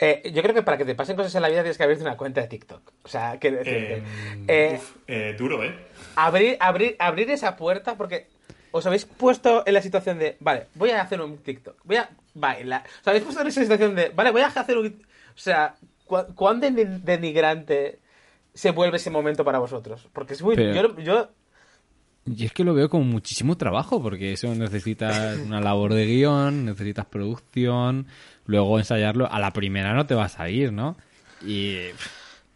Eh, yo creo que para que te pasen cosas en la vida tienes que abrirte una cuenta de TikTok. O sea, que Eh, Eh, uf, eh, duro, ¿eh? abrir, abrir, abrir esa puerta porque os habéis puesto en la situación de, vale, voy a hacer un TikTok, voy a bailar. Os habéis puesto en esa situación de, vale, voy a hacer un... O sea, ¿cu- ¿cuán deni- denigrante se vuelve ese momento para vosotros? Porque es muy... Pero- Yo, yo Y es que lo veo como muchísimo trabajo, porque eso necesitas una labor de guion, necesitas producción, luego ensayarlo. A la primera no te va a salir, ¿no? Y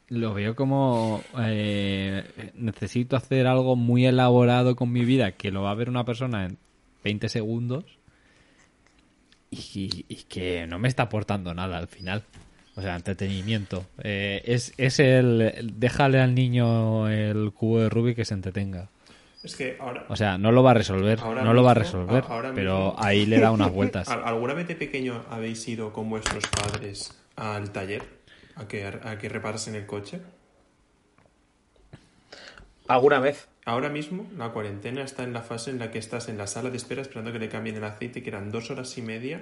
lo veo como eh, necesito hacer algo muy elaborado con mi vida que lo va a ver una persona en 20 segundos y, y que no me está aportando nada al final. O sea, entretenimiento. Eh, es, es el... Déjale al niño el cubo de Rubik que se entretenga. Es que ahora... O sea, no lo va a resolver, Ahora no lo va a resolver, ahora pero mismo- ahí le da unas vueltas. ¿Al- ¿Alguna vez de pequeño habéis ido con vuestros padres al taller a que, a que reparasen el coche? alguna vez. Ahora mismo la cuarentena está en la fase en la que estás en la sala de espera esperando que le cambien el aceite, que eran dos horas y media,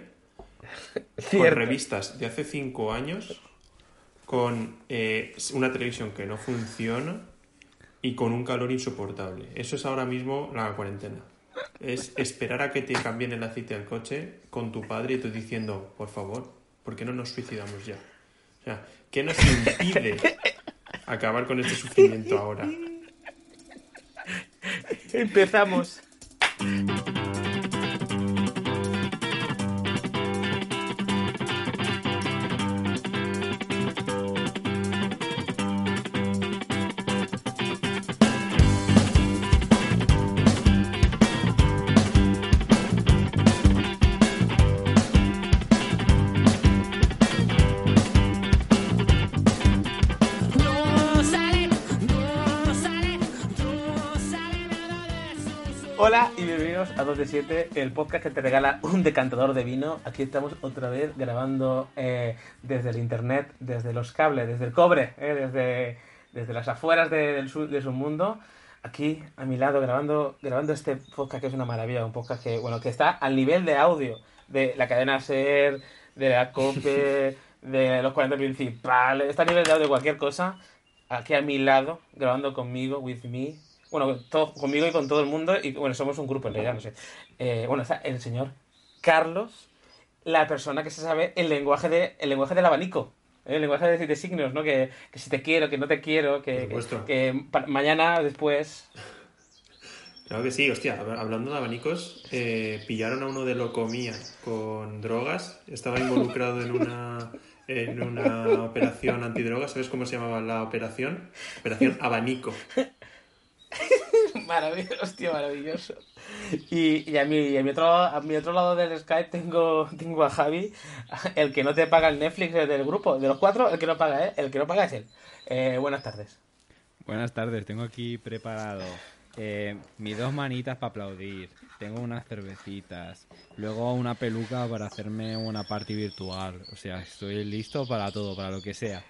con Cierto. revistas de hace cinco años, con eh, una televisión que no funciona y con un calor insoportable. Eso es ahora mismo la cuarentena. Es esperar a que te cambien el aceite al coche con tu padre y tú diciendo, por favor, ¿por qué no nos suicidamos ya? O sea, ¿qué nos impide acabar con este sufrimiento ahora? Empezamos. 2 de 7, el podcast que te regala un decantador de vino. Aquí estamos otra vez grabando eh, desde el internet, desde los cables, desde el cobre, eh, desde, desde las afueras de, del su, de su mundo. Aquí a mi lado grabando, grabando este podcast que es una maravilla, un podcast que, bueno, que está al nivel de audio de la cadena SER, de la COPE, de los 40 principales, está a nivel de audio de cualquier cosa. Aquí a mi lado, grabando conmigo, with me, bueno, todo, conmigo y con todo el mundo, y bueno, somos un grupo en realidad, no sé. Eh, bueno, está el señor Carlos, la persona que se sabe el lenguaje, de, el lenguaje del abanico, ¿eh? el lenguaje de, de signos, ¿no? Que, que si te quiero, que no te quiero, que, que, que mañana, después... Claro que sí, hostia, hab- hablando de abanicos, eh, pillaron a uno de Locomía con drogas, estaba involucrado en una, en una operación antidrogas, ¿sabes cómo se llamaba la operación? Operación Abanico. Maravilloso, hostia, maravilloso. Y, y a, mi, y a, mi otro, a mi otro lado del Skype tengo, tengo a Javi, el que no te paga el Netflix del grupo. De los cuatro, el que no paga, ¿eh? El que no paga es él. Eh, buenas tardes. Buenas tardes, tengo aquí preparado eh, mis dos manitas para aplaudir, tengo unas cervecitas, luego una peluca para hacerme una party virtual. O sea, estoy listo para todo, para lo que sea.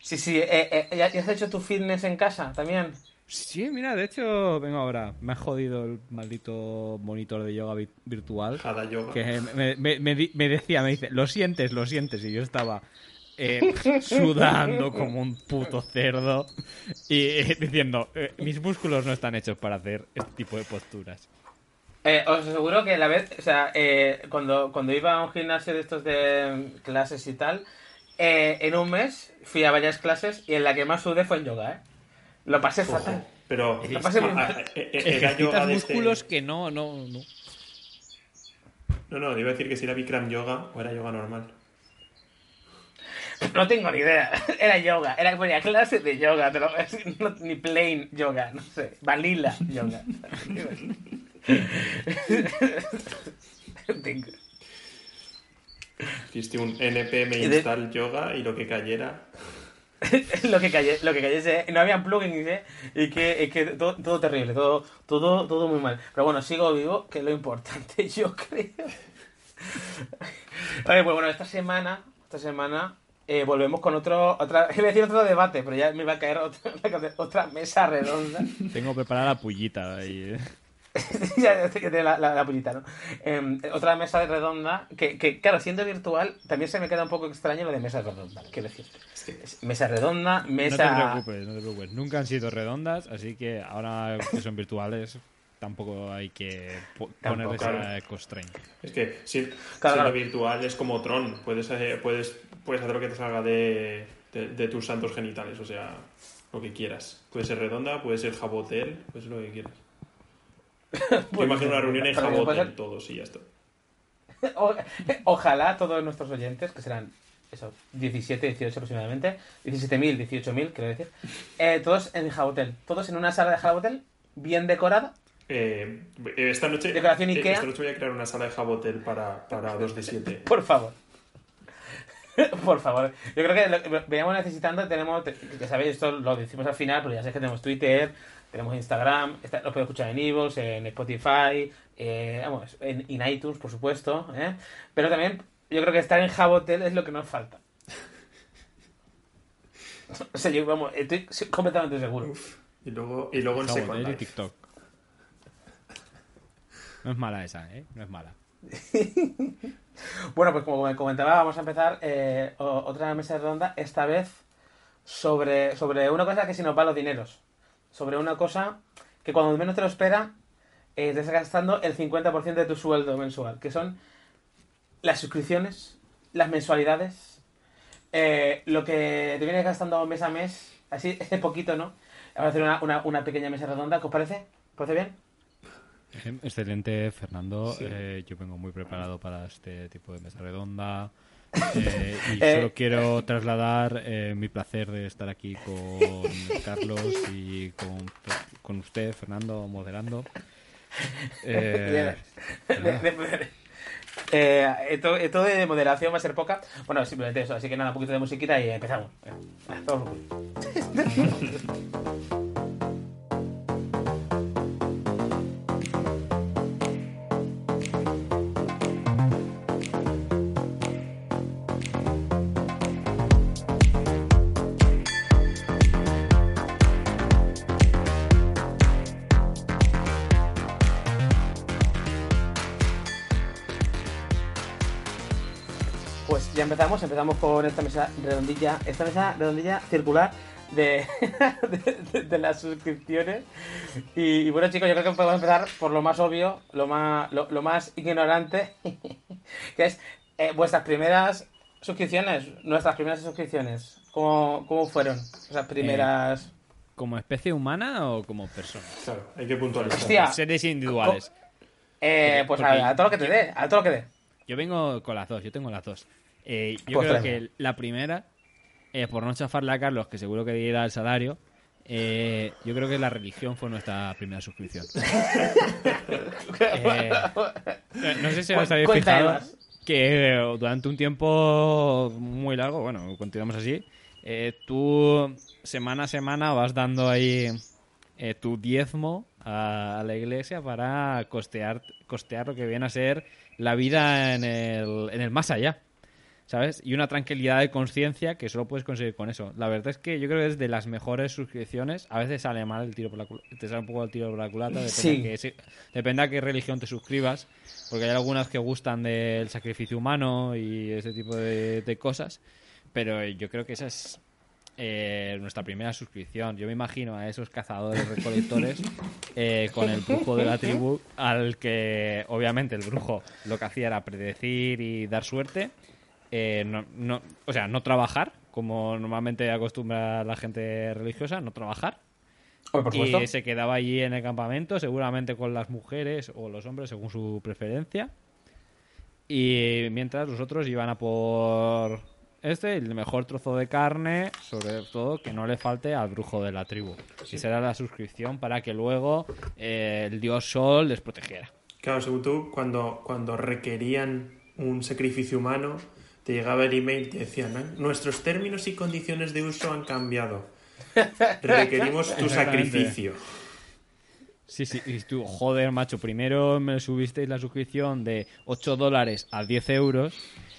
Sí, sí, eh, eh, ¿ya, ya has hecho tu fitness en casa también? Sí, mira, de hecho, vengo ahora. Me ha jodido el maldito monitor de yoga vi- virtual. Jada Yoga. que me, me- me di- me decía, me dice, lo sientes, lo sientes, y yo estaba eh, sudando como un puto cerdo y eh, diciendo, eh, mis músculos no están hechos para hacer este tipo de posturas. Eh, os aseguro que la vez, o sea, eh, cuando, cuando iba a un gimnasio de estos de mm, clases y tal, eh, en un mes fui a varias clases y en la que más sudé fue en yoga, ¿eh? Lo pasé Ojo, fatal. pero Lo pasé muy mal. ah, eh, eh, Ejercitas de este- músculos que no, no, no. No, no, iba a decir que si era Bikram Yoga o era yoga normal. No tengo ni idea. Era yoga. Era ponía clase de yoga. Pero no- ni plain yoga. No sé. Vanilla yoga. Tengo- Hiciste un npm install yoga y lo que cayera. lo que cayé, lo que cayese. No había plugins, ¿eh? Y que, y que todo, terrible. Todo, todo, todo muy mal. Pero bueno, sigo vivo, que es lo importante, yo creo. Oye, pues bueno, esta semana, esta semana eh, volvemos con otro, otra, iba a decir otro debate, pero ya me va a caer otra, otra mesa redonda. Tengo preparada la pullita ahí. eh. ya que tiene la, la, la pullita, ¿no? Eh, otra mesa redonda, que, que, claro, siendo virtual, también se me queda un poco extraño lo de mesa redonda, quiero decir. Mesa redonda, No mesa... te preocupes, no te preocupes. Nunca han sido redondas, así que ahora que son virtuales tampoco hay que po- Tampoco, poner esa constraint. Es que si, Claro, siendo claro. virtual es como Tron. Puedes, puedes, puedes hacer lo que te salga de, de, de tus santos genitales, o sea, lo que quieras. Puede ser redonda, puede ser jabotel, puede ser lo que quieras. Yo Pues, imagino una reunión en jabotel todos y ya está. O- ojalá todos nuestros oyentes, que serán eso, 17, 18 aproximadamente, 17.000, 18.000, quiero decir, eh, todos en Jabotel, todos en una sala de Jabotel, bien decorada. Eh, esta noche Decoración eh, Ikea. esta noche voy a crear una sala de jabotel para, para 2 de 7. Por favor. Por favor. Yo creo que lo- veníamos necesitando, tenemos, te- ya sabéis, esto lo decimos al final, pero ya sabéis que tenemos Twitter, tenemos Instagram, está- lo podéis escuchar en Evox, en Spotify, eh, vamos, en, en iTunes, por supuesto, ¿eh? Pero también yo creo que estar en Jabotel es lo que nos falta. O sea, yo, vamos, estoy completamente seguro. Y luego, y luego en Second. TikTok. No es mala esa, ¿eh? No es mala. Bueno, pues como comentaba, vamos a empezar eh, otra mesa redonda, esta vez sobre, sobre una cosa que si nos va los dineros. Sobre una cosa que cuando menos te lo espera, eh, te estás gastando el 50% de tu sueldo mensual, que son las suscripciones, las mensualidades, eh, lo que te vienes gastando mes a mes, así, este poquito, ¿no? Vamos a hacer una, una, una pequeña mesa redonda, ¿qué os parece? ¿Os parece bien? Excelente, Fernando. Sí. Eh, yo vengo muy preparado para este tipo de mesa redonda. Eh, y Eh, solo quiero trasladar eh, mi placer de estar aquí con Carlos y con, con usted, Fernando, moderando. Eh, esto, esto de moderación va a ser poca. Bueno, simplemente eso. Así que nada, un poquito de musiquita y empezamos. Venga, empezamos, empezamos con esta mesa redondilla, esta mesa redondilla circular de, de, de- de las suscripciones. Y, y bueno chicos, yo creo que podemos empezar por lo más obvio, lo más, lo, lo más ignorante, que es eh, vuestras primeras suscripciones, nuestras primeras suscripciones. ¿Cómo, cómo fueron esas primeras? ¿Como especie humana o como persona? Claro, hay que puntualizar. Hostia. Seres individuales. Eh, pues a, a todo lo que te dé, a todo lo que dé. Yo vengo con las dos, yo tengo las dos. Eh, yo Pues creo que la primera, eh, por no chafarle a Carlos, que seguro que dirá el salario, eh, yo creo que la religión fue nuestra primera suscripción. Eh, no sé si os habéis fijado que durante un tiempo muy largo, bueno, continuamos así, eh, tú semana a semana vas dando ahí eh, tu diezmo a, a la iglesia para costear, costear lo que viene a ser la vida en el, en el más allá. ¿Sabes? Y una tranquilidad de conciencia que solo puedes conseguir con eso. La verdad es que yo creo que es de las mejores suscripciones. A veces sale mal el tiro por la te sale un poco el tiro por la culata. Depende, Sí. a, qué- si- depende a qué religión te suscribas. Porque hay algunas que gustan del sacrificio humano y ese tipo de, de cosas. Pero yo creo que esa es eh, nuestra primera suscripción. Yo me imagino a esos cazadores recolectores eh, con el brujo de la tribu, al que obviamente el brujo lo que hacía era predecir y dar suerte. Eh, no, no- o sea, no trabajar, como normalmente acostumbra la gente religiosa, no trabajar. Por. Y se quedaba allí en el campamento, seguramente con las mujeres o los hombres, según su preferencia. Y mientras los otros iban a por este, el mejor trozo de carne, sobre todo que no le falte al brujo de la tribu. Y será la suscripción para que luego eh, el dios Sol les protegiera. Claro, según tú, cuando, cuando requerían un sacrificio humano, te llegaba el email que decían, "Ah, nuestros términos y condiciones de uso han cambiado. Requerimos tu sacrificio. Sí, sí, y tú, joder, macho, primero me subisteis la suscripción de 8 dólares a 10 euros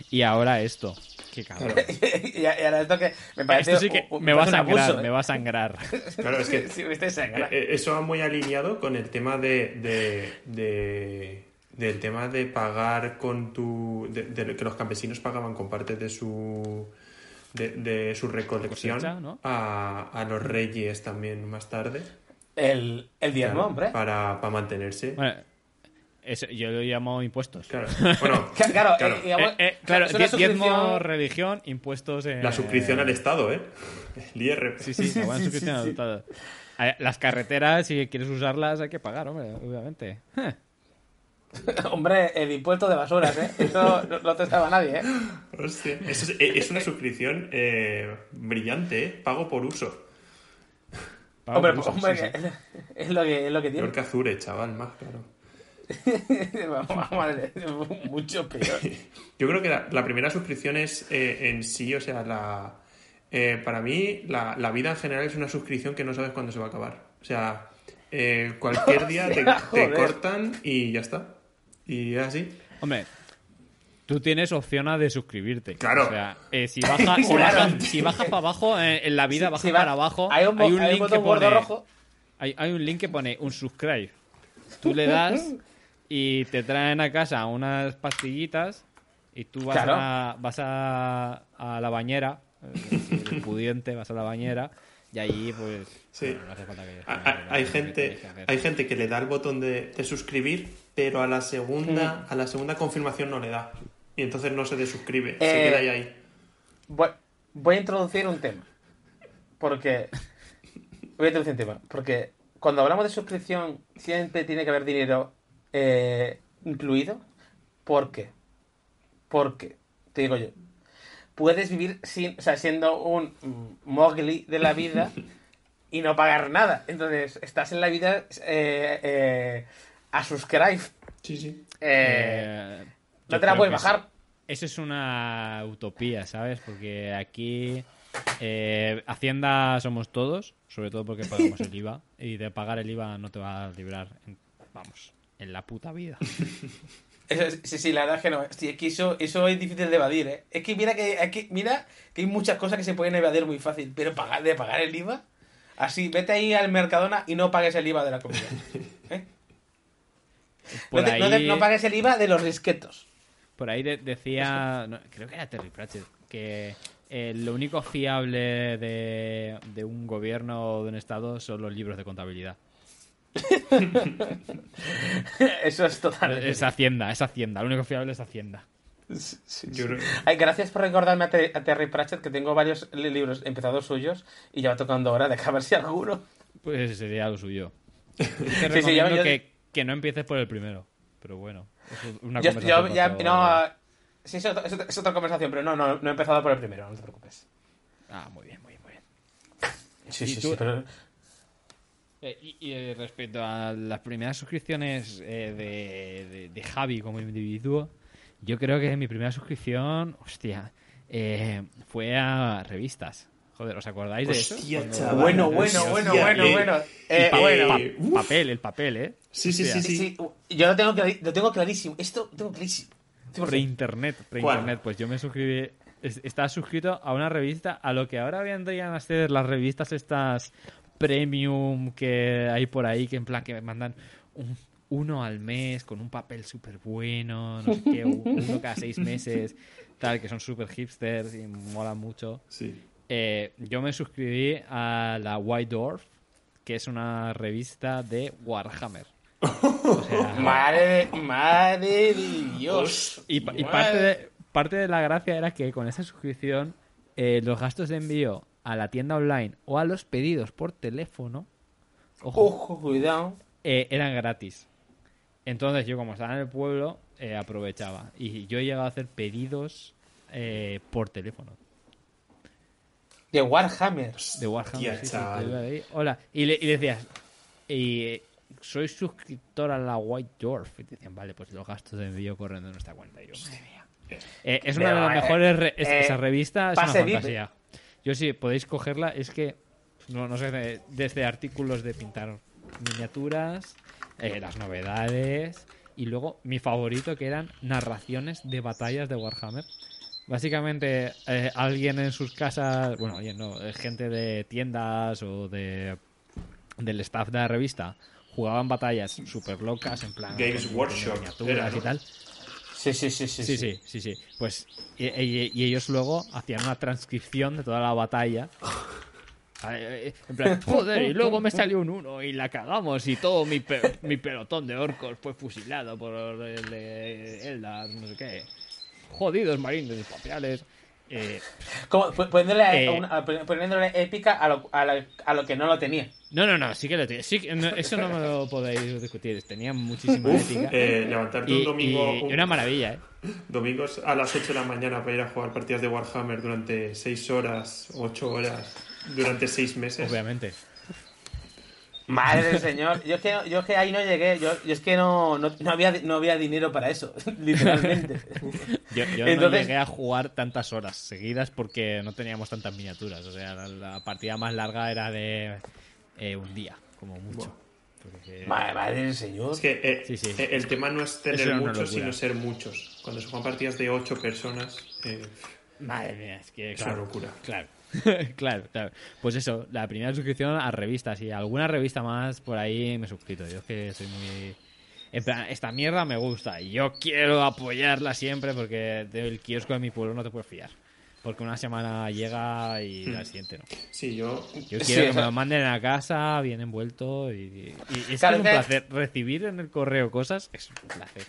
y ahora esto. Qué cabrón. y, y ahora esto que me parece Esto sí que me va a sangrar, abuso, me ¿eh? va a sangrar. Claro, es que Sí, viste, sangra. Eh, eh, Eso va muy alineado con el tema de, de- de- del tema de pagar con tu de, de que los campesinos pagaban con parte de su de, de su recolección Cosecha, ¿no? a, a los reyes también más tarde El, el diezmo, claro, hombre. para, para mantenerse Bueno, eso yo lo llamo impuestos. claro bueno Claro, claro, eh, digamos, Eh, eh, claro, diezmo, religión, impuestos. eh, la suscripción al Estado eh el IRP Sí, sí, la buena Sí, sí, suscripción sí, al sí. Estado. Las carreteras, si quieres usarlas, hay que pagar, hombre, obviamente. Hombre, el impuesto de basuras, ¿eh? Eso no, te sabe nadie, ¿eh? Hostia, eso es, eh, es una suscripción eh, brillante eh pago por uso pago hombre, por uso, hombre, sí, sí. que- es lo que, es lo que tiene. peor que Azure chaval más claro Madre, mucho peor. Yo creo que la, la primera suscripción es eh, en sí, o sea, la, eh, para mí la, la vida en general es una suscripción que no sabes cuándo se va a acabar. O sea, eh, cualquier día te, cortan y ya está. Y es así. Hombre, tú tienes opción a de suscribirte. Claro. O sea, eh, si baja, si baja, si baja para abajo, eh, en la vida Si- baja si va- para abajo, Hay un, hay un link que pone, rojo. Hay, hay un link que pone un subscribe. Tú le das y te traen a casa unas pastillitas y tú vas, Claro. a, vas a, a la bañera, eh, si eres pudiente, vas a la bañera y ahí pues... Sí. bueno, no hace falta que... Ha- ha- Hay gente, hay gente que le da el botón de, de suscribir, pero a la segunda, a la segunda confirmación no le da. Y entonces no se desuscribe, se Eh, queda ahí ahí. Voy, voy a introducir un tema. Porque. Voy a introducir un tema. Porque cuando hablamos de suscripción, siempre tiene que haber dinero eh, incluido. ¿Por qué? Porque, te digo yo, puedes vivir sin, o sea, siendo un mogli de la vida y no pagar nada. Entonces, estás en la vida eh, eh, a subscribe. Sí, sí. Eh, Eh, no te la puedes eso- bajar. Eso es una utopía, ¿sabes? Porque aquí eh, Hacienda somos todos, sobre todo porque pagamos el IVA, y de pagar el IVA no te va a librar, en- vamos, en la puta vida. Eso sí, sí, la verdad es que no. Sí, es que eso, eso es difícil de evadir, ¿eh? Es que mira que, hay que mira que hay muchas cosas que se pueden evadir muy fácil, pero pagar, de pagar el IVA, así, vete ahí al Mercadona y no pagues el IVA de la comida. ¿eh? Por no, te- no te- ahí- no pagues el IVA de los risquetos. Por ahí de- decía, no, creo que era Terry Pratchett, que eh, lo único fiable de, de un gobierno o de un estado son los libros de contabilidad. Eso es totalmente. Es Hacienda, es Hacienda, lo único fiable es Hacienda. Sí, sí, Yo sí. creo- Ay, gracias por recordarme a, Ter- a Terry Pratchett que tengo varios li- libros empezados suyos y ya va tocando hora de acabar si alguno. Pues ese sería lo suyo. Te sí, recomiendo yo- yo- que, que no empieces por el primero, pero bueno, es una Yo, conversación yo ya, no, sí, es otra, es conversación, pero no, no, no he empezado por el primero, no te preocupes. Ah, muy bien, muy bien, muy bien. Sí, ¿Y sí, tú? sí, pero- Eh, y, y, eh, respecto a las primeras suscripciones eh, de, de- de Javi como individuo, yo creo que mi primera suscripción, hostia, eh, fue a revistas. Joder, ¿os acordáis de eso? Hostia, Cuando- chaval. Bueno, bueno, Hostia, bueno, bueno, eh, bueno. Y Eh, pa- bueno. pa- uf. papel, el papel, ¿eh? Sí, sí, sí, Sí, sí, yo lo tengo, lo tengo clarísimo. Esto lo tengo clarísimo. 100%. Pre-internet, pre-internet. Pues yo me suscribí, es- estaba suscrito a una revista, a lo que ahora vendrían a ser las revistas estas premium que hay por ahí, que en plan que me mandan un- uno al mes con un papel súper bueno, no sé qué, uno cada seis meses, tal, que son súper hipsters y mola mucho. Sí. Eh, yo me suscribí a la White Dwarf, que es una revista de Warhammer. O sea, Madre, madre de Dios. y, pa- y Madre- parte, de, parte de la gracia era que con esa suscripción eh, los gastos de envío a la tienda online o a los pedidos por teléfono ojo, Ojo, cuidado. eh, eran gratis. Entonces yo como estaba en el pueblo eh, aprovechaba y yo he llegado a hacer pedidos eh, por teléfono De Warhammer. de Warhammer. Sí, sí, Hola. Y le, y le decías, y, eh, soy suscriptor a la White Dwarf. Y te decían, vale, pues los gastos de envío corren de nuestra cuenta. Y yo, madre mía. Eh, es una de las eh, mejores. re- es- eh, esa revista es una fantasía. Yo sí, podéis cogerla. Es que, no, no sé, de- desde artículos de pintar miniaturas, eh, las novedades. Y luego mi favorito que eran narraciones de batallas de Warhammer. Básicamente, eh, alguien en sus casas, bueno, alguien no, gente de tiendas o de del staff de la revista jugaban batallas súper locas, en plan. Games con Workshop, miniaturas era, ¿no? y tal. Sí, sí, sí, sí. Sí, sí, sí, sí. Pues, y, y- y ellos luego hacían una transcripción de toda la batalla. En plan, joder, y luego me salió un uno y la cagamos y todo mi, pe- mi pelotón de orcos fue fusilado por el de Eldar, no sé qué. Jodidos marines espaciales. Eh, poniéndole, Eh. una- poniéndole épica a lo, a, la- a lo que no lo tenía. no, no, no, sí que lo tiene. Sí, que- no, eso no me lo podéis discutir. Tenía muchísima Uf, ética. eh, levantarte y, un domingo, y- un- y una maravilla, ¿eh? domingos a las 8 de la mañana para ir a jugar partidas de Warhammer durante 6 horas, 8 horas, durante 6 meses. Obviamente. Madre del señor. Yo es que, yo es que ahí no llegué. Yo, yo es que no, no, no había, no había dinero para eso, literalmente. Yo, yo no Entonces- llegué a jugar tantas horas seguidas porque no teníamos tantas miniaturas. O sea, la, la partida más larga era de eh, un día, como mucho. Porque- Madre, madre del señor. Es que eh, Sí, sí. eh, el tema no es tener muchos, sino ser muchos. Cuando se juegan partidas de 8 personas, eh, Madre mía, es que. Es claro, una locura. Claro. claro, claro. Pues eso, la primera suscripción a revistas y alguna revista más por ahí me suscrito. Yo es que soy muy. En plan, esta mierda me gusta y yo quiero apoyarla siempre porque del kiosco de mi pueblo no te puedes fiar. Porque una semana llega y la siguiente no. sí, yo Yo Sí, quiero que me lo manden a casa, bien envuelto y, y- y es, Claro, que es un que- placer. Recibir en el correo cosas es un placer.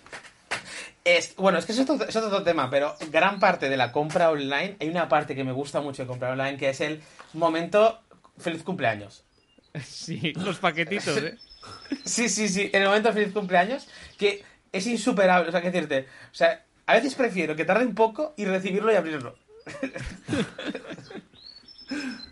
Es, bueno, es que eso es otro, es otro tema, pero gran parte de la compra online, hay una parte que me gusta mucho de comprar online, que es el momento feliz cumpleaños. Sí, los paquetitos, ¿eh? Sí, sí, sí, en el momento feliz cumpleaños, que es insuperable, o sea, que decirte, o sea, a veces prefiero que tarde un poco y recibirlo y abrirlo.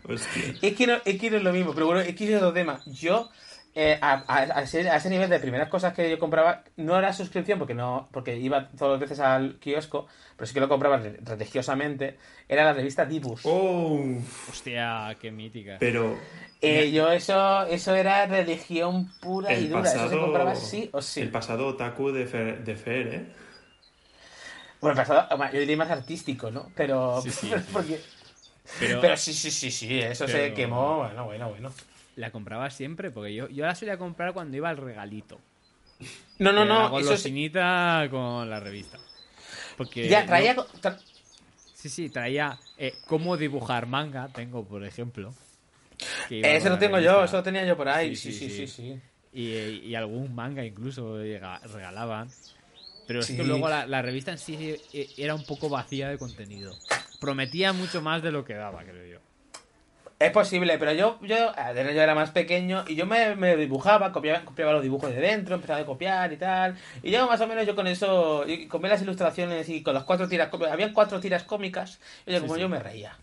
hostia. Es que no es, que no es lo mismo, pero bueno, es que es otro tema. Yo, eh, a, a- a ese, a ese nivel de primeras cosas que yo compraba, no era suscripción porque no porque iba todas las veces al kiosco, pero sí que lo compraba re- religiosamente, era la revista Dibus. Oh, Hostia, qué mítica. pero Eh, yo eso eso era religión pura y dura, eso se pasado, compraba sí o sí. el pasado otaku de Fer, de Fer, ¿eh? Bueno, el pasado, yo diría más artístico, ¿no? Pero, Sí, sí, pero, sí. porque, Pero, pero sí, sí, sí, sí, eso se quemó, bueno, bueno, bueno. La compraba siempre porque yo, yo la solía comprar cuando iba al regalito. No, no, Eh, la no, eso sí. golosinita con la revista. Porque Ya, traía... tra- sí, sí, traía eh, cómo dibujar manga, tengo por ejemplo. Ese con lo tengo revista. yo, eso lo tenía yo por ahí. Sí, Sí, sí, sí, sí, sí. sí. Y, y algún manga incluso regalaban. Pero es que luego la, la revista en sí eh, era un poco vacía de contenido. Prometía mucho más de lo que daba, creo yo. Es posible, pero yo, yo, yo era más pequeño y yo me, me dibujaba, copiaba, copiaba los dibujos de dentro, empezaba a copiar y tal. Y yo más o menos yo con eso, y con ver las ilustraciones y con las cuatro tiras, cómicas- habían cuatro tiras cómicas, y yo Sí, como sí. yo me reía,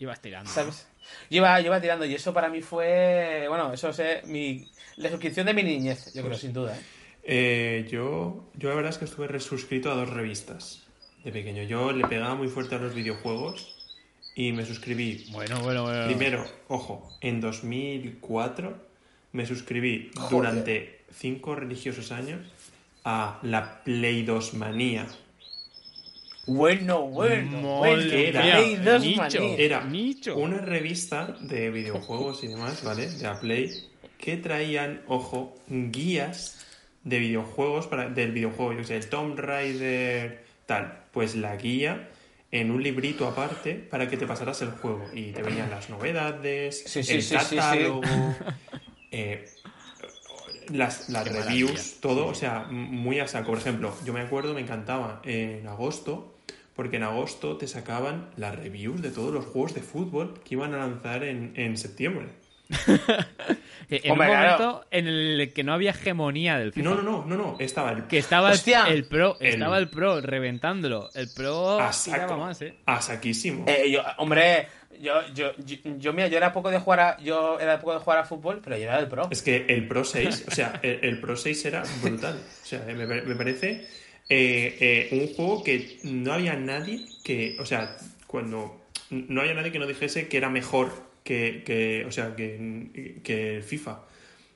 Ibas tirando. ¿sabes? Yo iba, yo iba tirando y eso para mí fue, bueno, eso es mi, la suscripción de mi niñez, yo creo, sin duda. ¿eh? Eh, yo, yo la verdad es que estuve resuscrito a dos revistas de pequeño. Yo le pegaba muy fuerte a los videojuegos y me suscribí. Bueno, bueno, bueno. Primero, ojo, en 2004 me suscribí Joder. durante cinco religiosos años a la Play 2 Manía. Bueno, bueno, bueno, mía, Play dos nicho. Era Nicho. una revista de videojuegos y demás, ¿vale? De la Play, que traían, ojo, guías de videojuegos para, del videojuego, yo qué sé, el Tomb Raider, tal. Pues la guía en un librito aparte para que te pasaras el juego y te venían las novedades, Sí, sí, el sí, catálogo, eh, las, las reviews, maravilla. todo, o sea, muy a saco. Por ejemplo, yo me acuerdo, me encantaba en agosto, porque en agosto te sacaban las reviews de todos los juegos de fútbol que iban a lanzar en, en septiembre. En Hombre, un claro. momento en el que no había hegemonía del FIFA. No, no, no, no, no, estaba el Que estaba el, ¡Hostia! el pro, El- estaba el pro reventándolo. El pro a saco, más, eh. a saquísimo. Eh, yo, hombre, yo, yo, yo, yo, mira, yo era poco de jugar a, yo era poco de jugar a fútbol, pero yo era del pro. Es que el Pro 6, o sea, el, el Pro 6 era brutal. O sea, me, me parece eh, eh, un juego que no había nadie que, o sea, cuando no había nadie que no dijese que era mejor que, que o sea, que, que el FIFA,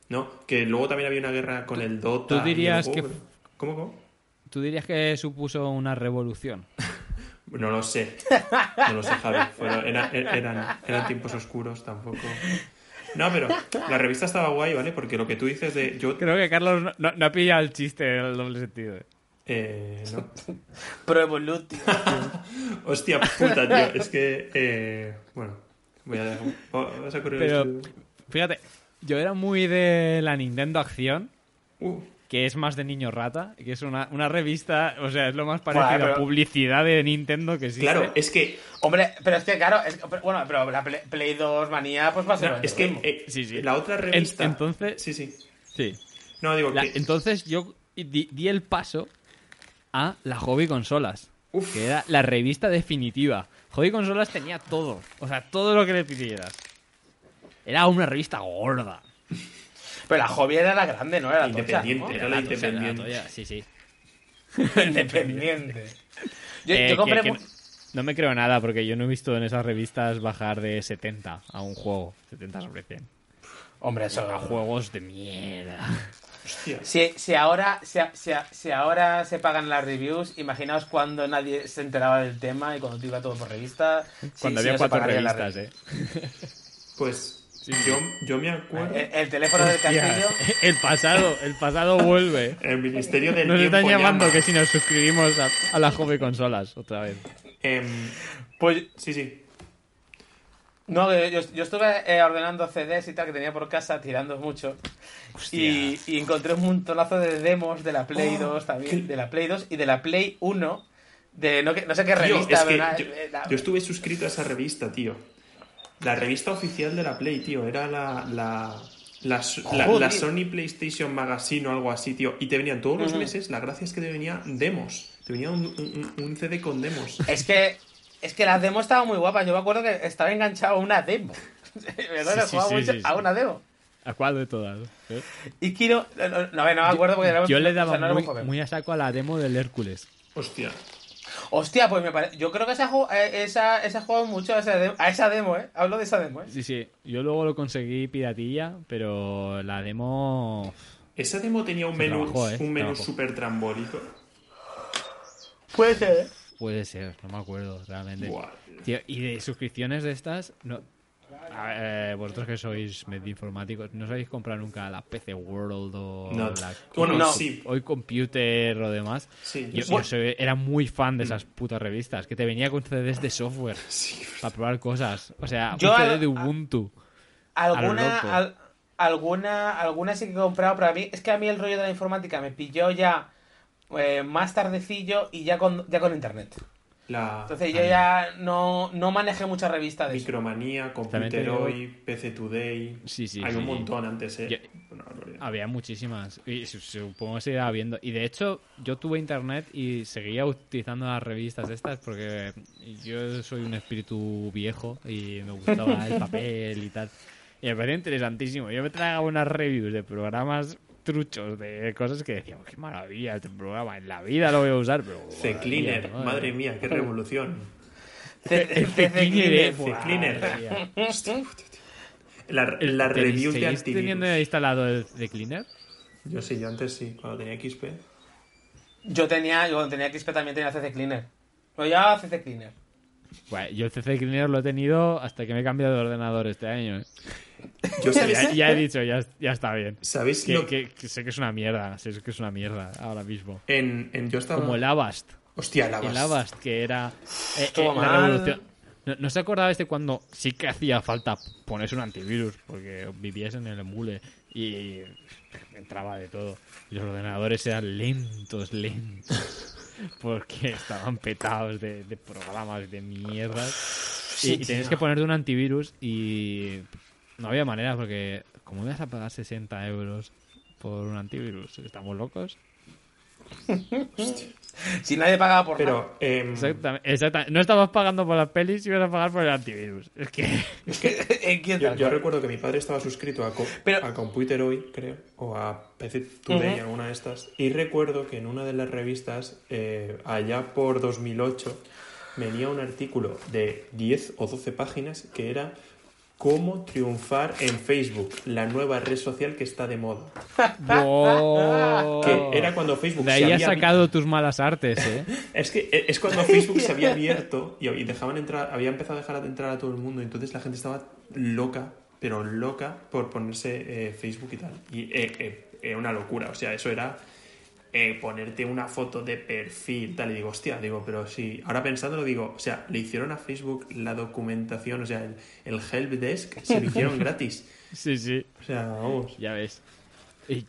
¿no? Que luego también había una guerra con el Dota. Tú y el dirías juego, que- pero- ¿Cómo, cómo? Tú dirías que supuso una revolución. No lo sé. No lo sé, Javi. Fueron- era- eran, eran tiempos oscuros tampoco. No, pero la revista estaba guay, ¿vale? Porque lo que tú dices de. Yo. Creo que Carlos no, no- no ha pillado el chiste del doble sentido. eh. Eh, no. Pro Evolutivo. Hostia puta, tío. Es que. eh, bueno, voy a dejar. Vas a correr Pero, el- fíjate, yo era muy de la Nintendo Acción, Uh, que es más de niño rata, que es una, una revista, o sea, es lo más parecido Bueno, pero- a publicidad de Nintendo que existe. claro, es que. Hombre, pero es que claro, es- bueno, pero la Play, Play 2 manía pues va a ser no, es que eh, Sí, sí. la otra En- revista. entonces, Sí, sí. sí. No, digo La- que. entonces yo di, di el paso a la Hobby Consolas, Uf. que era la revista definitiva. Hobby Consolas tenía todo, o sea, todo lo que le pidieras. Era una revista gorda. Pero la hobby era la grande, ¿no? Era la tocha, Independiente. ¿no? Era la era independiente. tocha, sí, sí. Independiente. Yo, Eh, yo compré... que- no- no me creo nada porque yo no he visto en esas revistas bajar de 70 a un juego. 70 sobre 100. Hombre, eso... A juegos de mierda. Hostia. Si, si, ahora, si, si- si ahora se pagan las reviews, imaginaos cuando nadie se enteraba del tema y cuando te iba todo por revista. Cuando había no cuatro revistas, eh. Pues. Yo, yo me acuerdo. El, el teléfono del castillo... el pasado, el pasado vuelve. El Ministerio del Nos están llamando llama. que si nos suscribimos a, a las hobby consolas otra vez. Em, Pues sí, sí. No, yo, yo estuve eh, ordenando CDs y tal que tenía por casa, tirando mucho. Y, y encontré un montonazo de demos de la Play Oh, 2 también, qué- de la Play 2 y de la Play 1, de no, sé qué Tío, revista, es una- yo, eh, la- yo estuve suscrito a esa revista, tío. La revista oficial de la Play, tío. Era la, la, la, la- Joder. la Sony PlayStation Magazine o algo así, tío. Y te venían todos los meses, la gracia es que te venían demos. Te venía un, un- un CD con demos. Es que es que las demos estaban muy guapas. Yo me acuerdo que estaba enganchado a una demo. ¿Verdad? Sí, sí, Jugaba sí, mucho sí, sí. a una demo. ¿A cuál de todas? eh? Y quiero. No, no, no, no me acuerdo porque era Yo le o sea, daba no muy, a saco a la demo del Hércules. Hostia. Hostia, pues me parece. Yo creo que esa, eh, esa, esa jugado mucho a esa, demo, a esa demo, ¿eh? Hablo de esa demo, ¿eh? Sí, sí. Yo luego lo conseguí piratilla, pero la demo... Esa demo tenía un Se menú, trabajó, ¿eh? un menú súper trambólico. Puede ser, ¿eh? Puede ser, no me acuerdo realmente. Buah. Tío, y de suscripciones de estas, no. A ver, eh, vosotros que sois medio informáticos, ¿no os habéis comprado nunca la PC World o No. la Bueno, No. sí. Hoy Computer o demás? Sí, Yo, yo yo sí. soy- era muy fan de esas putas revistas, que te venía con CDs de software Sí. para probar cosas. O sea, Yo un al- CD de Ubuntu. Alguna, al- alguna, alguna sí que he comprado, pero a mí es que a mí el rollo de la informática me pilló ya eh, más tardecillo y ya con, ya con internet. La Entonces yo ya no, no manejé mucha revista de eso. Micromanía, También te Computeroy, PC Today. Sí, sí, Hay sí. un montón antes, eh. Yo-. Había muchísimas. Y su- supongo que seguirá habiendo. Y de hecho, yo tuve internet y seguía utilizando las revistas estas porque yo soy un espíritu viejo y me gustaba el papel y tal. Y me parecía interesantísimo. Yo me tragaba unas reviews de programas truchos, de cosas que decía, qué maravilla este programa, en la vida lo voy a usar, pero... C Cleaner, madre madre mía, qué revolución. C- El C- Cleaner, eh, mía. La, la ¿tenéis- review de ¿seguís antivirus. teniendo instalado el The Cleaner? Yo sí, yo antes sí, cuando tenía XP. Yo tenía, yo cuando tenía XP también tenía CC Cleaner. Lo llevaba CC Cleaner. Bueno, yo el CC Cleaner lo he tenido hasta que me he cambiado de ordenador este año. ¿eh? Yo Ya, ya he dicho, ya, ya está bien. ¿sabéis Que, lo que- que sé que es una mierda, sé que es una mierda ahora mismo. En, en yo estaba. Como el Avast. Hostia, la El Avast, que era eh, eh, la revolución. ¿No, no se acordabais de cuando sí que hacía falta ponerse un antivirus? Porque vivías en el embule y entraba de todo. Y los ordenadores eran lentos, lentos. Porque estaban petados de, de programas de mierdas. y, y tenías que ponerte un antivirus y no había manera porque ¿cómo ibas a pagar 60 euros por un antivirus? ¿Estamos locos? Si nadie pagaba por nada. Pero, em, Exactamente, exactamente. No estabas pagando por las pelis, ibas a pagar por el antivirus. Es que... ¿En quién yo, recuerdo que mi padre estaba suscrito a, Co- Pero- a Computeroy, creo, o a PC Today, alguna de estas. Y recuerdo que en una de las revistas, eh, allá por 2008, venía un artículo de 10 o 12 páginas que era cómo triunfar en Facebook, la nueva red social que está de moda. Wow. Que era cuando Facebook De se ahí has había sacado tus malas artes, ¿eh? Es que eh, es cuando Facebook se había abierto y, dejaban entrar, había empezado a dejar entrar a todo el mundo, entonces la gente estaba loca, pero loca por ponerse eh, Facebook y tal. Y eh, eh, una locura, o sea, eso era eh, ponerte una foto de perfil, tal, y digo, hostia, digo, pero sí, ahora pensándolo digo, o sea, le hicieron a Facebook la documentación, o sea, el, el helpdesk, se lo hicieron gratis. Sí, sí. O sea, vamos. Ya ves.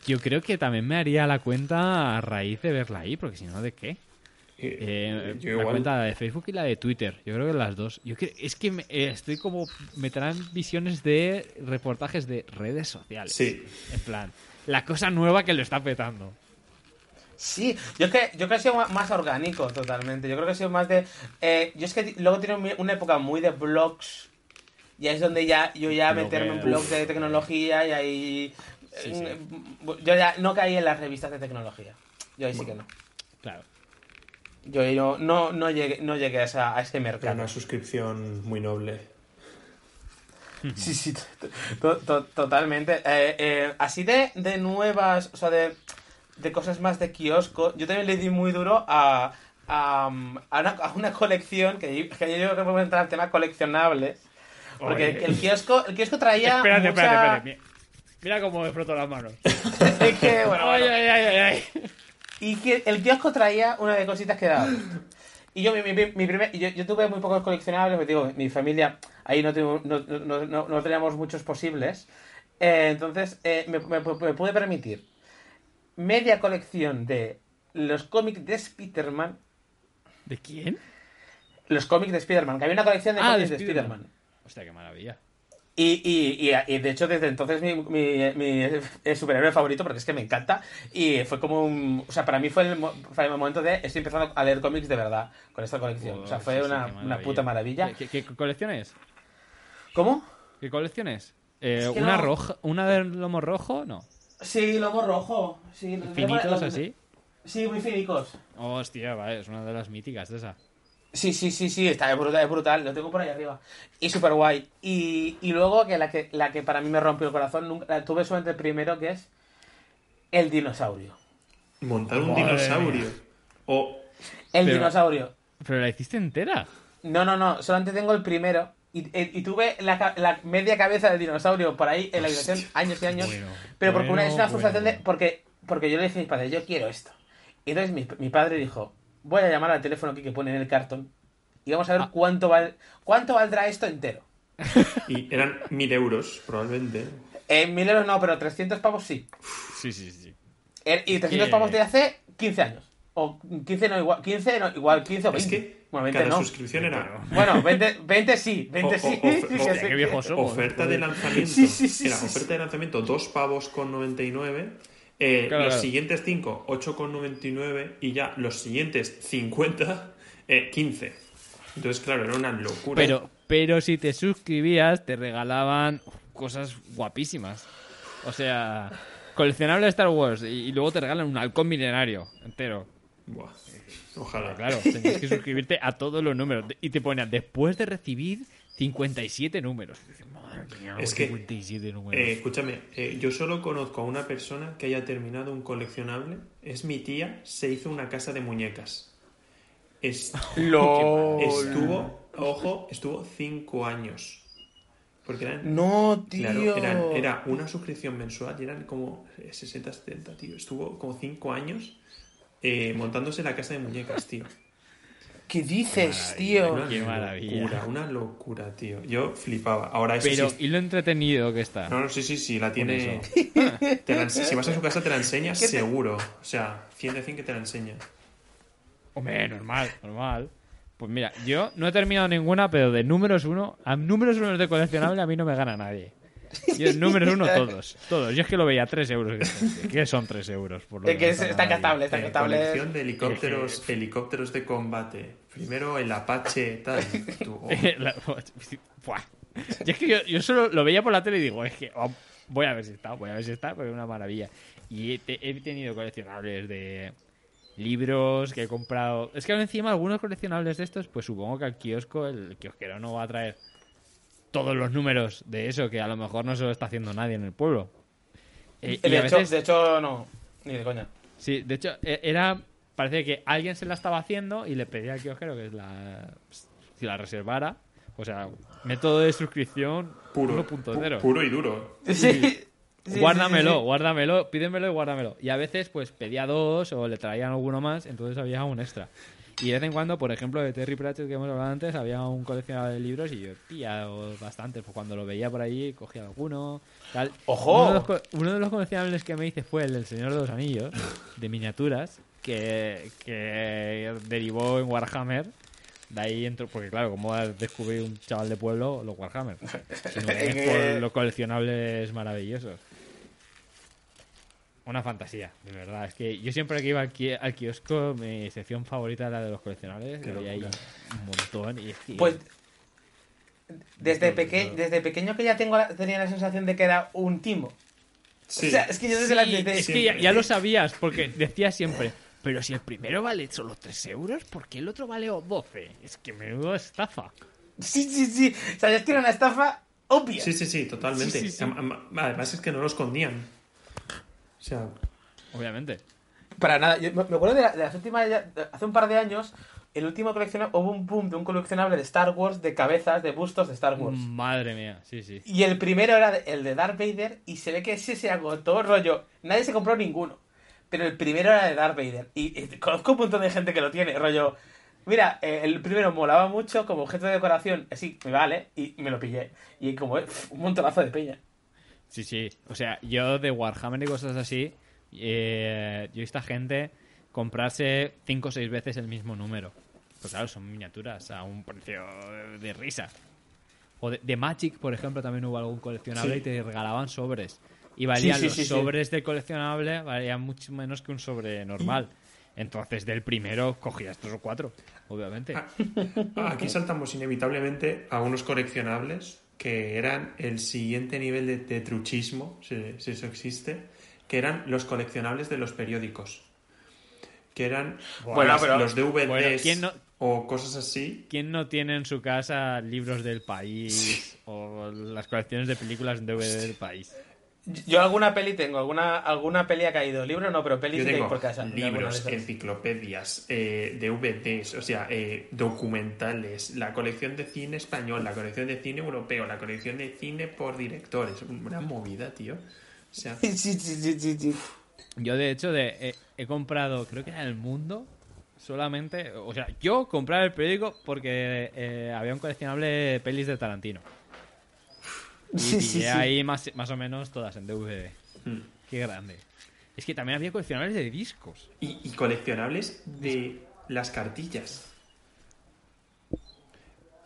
Yo creo que también me haría la cuenta a raíz de verla ahí, porque si no, ¿de qué? Eh, Eh, yo la igual- cuenta de Facebook y la de Twitter. Yo creo que las dos. Yo creo, es que me- eh, estoy como. Me traen visiones de reportajes de redes sociales. Sí. En plan, la cosa nueva que lo está petando. Sí, yo es que yo creo que he sido más orgánico totalmente. Yo creo que he sido más de. eh, yo es que luego tiene una época muy de blogs. Y ahí es donde ya yo ya Lo meterme en blogs de tecnología y ahí. Sí, eh, Yo ya no caí en las revistas de tecnología. Yo ahí sí que no. Claro. Yo ahí no, no, llegué, no llegué a, esa- a ese Era mercado. una suscripción muy noble. Sí, sí, to- to- to- totalmente. Eh, eh, así de, de nuevas, o sea, de, de cosas más de kiosco, yo también le di muy duro a, a, a una, a una colección, que, que yo creo que podemos entrar al tema coleccionables, porque Oye. el kiosco, el kiosco traía Espérate, mucha... espérate, espérate. Mira, cómo me froto las manos. Es que, bueno, Ay, bueno. ay, ay, ay, ay. Y que el kiosco traía una de cositas que daba. Y yo, mi, mi, mi primer, yo, yo tuve muy pocos coleccionables, porque digo, mi familia, ahí no, tuvimos- no, no, no, no teníamos muchos posibles. Eh, entonces, eh, me, me- me pude permitir media colección de los cómics de Spider-Man. ¿De quién? Los cómics de Spider-Man, que había una colección de Ah, cómics de de Spider-Man. Spider-Man. Hostia, qué maravilla. Y, y, y, y de hecho desde entonces mi, mi, mi superhéroe favorito porque es que me encanta y fue como un... O sea, para mí fue el, fue el momento de estoy empezando a leer cómics de verdad con esta colección. o sea, fue Sí, una, una puta maravilla. ¿Qué, qué, qué colección es? ¿Cómo? ¿Qué colección es? Eh, Es que ¿Una no- roja? ¿Una de lomo rojo? No. Sí, lomo rojo. Sí, ¿Finitos así? Sí, muy finicos. Hostia, vale, es una de las míticas de esa. Sí, sí, sí, sí, está es brutal, es brutal, lo tengo por ahí arriba. Y súper guay. Y, y luego que la, que la que para mí me rompió el corazón, nunca, la tuve solamente el primero, que es el dinosaurio. Montar un Madre dinosaurio. O El Pero- dinosaurio. ¿Pero la hiciste entera? No, no, no, solamente tengo el primero. Y, y tuve la, media cabeza del dinosaurio por ahí en la habitación años y años. Bueno, pero porque una, es una frustración bueno, de. Porque, porque yo le dije a mis padres, yo quiero esto. Y entonces mi, mi padre dijo, voy a llamar al teléfono aquí que pone en el cartón y vamos a ver Ah. cuánto, val, cuánto valdrá esto entero. y eran mil euros, probablemente. En mil euros no, pero 300 pavos sí. Sí, sí, sí. Er- Y 300 que- pavos de hace 15 años. O 15 no, igual, 15 no, igual 15 o 20. Es que bueno, 20 cada no. suscripción era Bueno, 20, 20 sí, 20 O- o- sí. oferta de lanzamiento. Sí, sí, sí, era sí, oferta sí. de lanzamiento, 2 pavos con 99. eh, Claro, los claro. siguientes 5, 8,99 y ya los siguientes 50, eh, 15. Entonces, claro, era una locura. Pero, pero si te suscribías, te regalaban cosas guapísimas. O sea, coleccionable Star Wars y, y luego te regalan un halcón milenario entero. Buah, ojalá. Claro, tenías que suscribirte a todos los números. Y te ponían, después de recibir 57 números. Madre mía, Es que, 57 números. Eh, escúchame, eh, yo solo conozco a una persona que haya terminado un coleccionable. Es mi tía, se hizo una casa de muñecas. Es- LOL. estuvo, ojo, estuvo 5 años. Porque eran, No, tío. claro, eran- era una suscripción mensual y eran como 60, 70, tío. Estuvo como 5 años eh, montándose la casa de muñecas, tío. ¿Qué dices, Maravilla, tío? Una Qué maravilla. locura, una locura, tío. Yo flipaba. Ahora eso Pero, sí- ¿y lo entretenido que está? No, no, sí, sí, sí, la tiene. eso. Te la ense- si vas a su casa, te la enseña ¿Qué te- seguro. O sea, 100 de 100 que te la enseña. Hombre, normal, normal. Pues mira, yo no he terminado ninguna, pero de números uno, a números uno de coleccionable a mí no me gana nadie. Yo números uno todos, todos. Yo es que lo veía a 3 euros. ¿Qué son 3 euros? Por lo Es que es- está catable, está Eh, catable. colección de helicópteros, helicópteros de combate. Primero el Apache, tal. Tú, oh, La- Buah. Y es que yo, yo solo lo veía por la tele y digo, es que oh, voy a ver si está, voy a ver si está, porque es una maravilla. Y he, te- he tenido coleccionables de libros que he comprado. Es que encima algunos coleccionables de estos, pues supongo que al kiosco, el kiosquero no va a traer todos los números de eso, que a lo mejor no se lo está haciendo nadie en el pueblo. Eh, y de, a hecho, veces- de hecho, no. Ni de coña. Sí, de hecho, e- era. Parece que alguien se la estaba haciendo y le pedía al kiosquero que la, si la reservara. O sea, método de suscripción Puro, 1.0. pu- puro y duro. Sí. Sí, guárdamelo, sí, sí. guárdamelo, pídemelo y guárdamelo. Y a veces, pues pedía dos o le traían alguno más, entonces había un extra. Y de vez en cuando, por ejemplo, de Terry Pratchett que hemos hablado antes, había un coleccionable de libros y yo pillaba bastantes. Pues cuando lo veía por allí, cogía alguno. Tal. ¡Ojo! Uno de, los, uno de los coleccionables que me hice fue el del Señor de los Anillos, de miniaturas, que, que derivó en Warhammer. De ahí entró, porque claro, como descubrir un chaval de pueblo, los Warhammer. Sino que es por los coleccionables maravillosos. Una fantasía, de verdad. Es que yo siempre que iba al, ki- al kiosco, mi sección favorita era de los coleccionables. Que había ahí un montón. Y es que- Pues desde, Todo, peque- todo. desde pequeño que ya tengo la- tenía la sensación de que era un timo. Sí. O sea, es que yo desde la Sí, desde- es que ya, ya lo sabías, porque decías siempre. Pero si el primero vale solo 3 euros, ¿por qué el otro vale 12? Es que menudo estafa. Sí, sí, sí. Sabías que era una estafa obvia. Sí, sí, sí, totalmente. Sí, sí, sí. Am- am- Además es que no lo escondían. Sea, Obviamente. Para nada. Yo me acuerdo de, la- de las últimas. de- Hace un par de años, el último coleccionable. Hubo un boom de un coleccionable de Star Wars, de cabezas, de bustos de Star Wars. Madre mía, sí, sí. Y el primero era el de Darth Vader. Y se ve que ese se agotó, rollo. Nadie se compró ninguno. Pero el primero era de Darth Vader. Y, y conozco un montón de gente que lo tiene, rollo. Mira, eh, el primero molaba mucho como objeto de decoración. Así, me vale. Y me lo pillé. Y como eh, un montonazo de peña. Sí, sí. O sea, yo de Warhammer y cosas así, eh, yo he visto a gente comprarse 5 o 6 veces el mismo número. Pues claro, son miniaturas a un precio de, de risa. O de, de Magic, por ejemplo, también hubo algún coleccionable Sí. y te regalaban sobres. Y valían Sí, sí, los sobres del coleccionable, valían mucho menos que un sobre normal. Entonces, del primero cogías tres o cuatro, obviamente. Aquí saltamos inevitablemente a unos coleccionables que eran el siguiente nivel de, de truchismo, si, si eso existe, que eran los coleccionables de los periódicos. Que eran Bueno, las- pero- los DVDs Bueno, ¿quién no- o cosas así. ¿Quién no tiene en su casa libros del país o las colecciones de películas en DVD del país? Yo alguna peli tengo, alguna, alguna peli ha caído. Libro no, pero peli sí tengo por casa. de de libros, esas. enciclopedias, eh, DVDs, o sea, eh, documentales, la colección de cine español, la colección de cine europeo, la colección de cine por directores. Una movida, tío. O sea, Sí, sí, sí, sí. Yo, de hecho, de, he, he comprado, creo que era El Mundo, solamente. O sea, yo compraba el periódico porque eh, había un coleccionable de pelis de Tarantino. Y Sí, sí, pillé sí. ahí más, más o menos todas en DVD. mm. Qué grande. Es que también había coleccionables de discos. y, y coleccionables de las cartillas.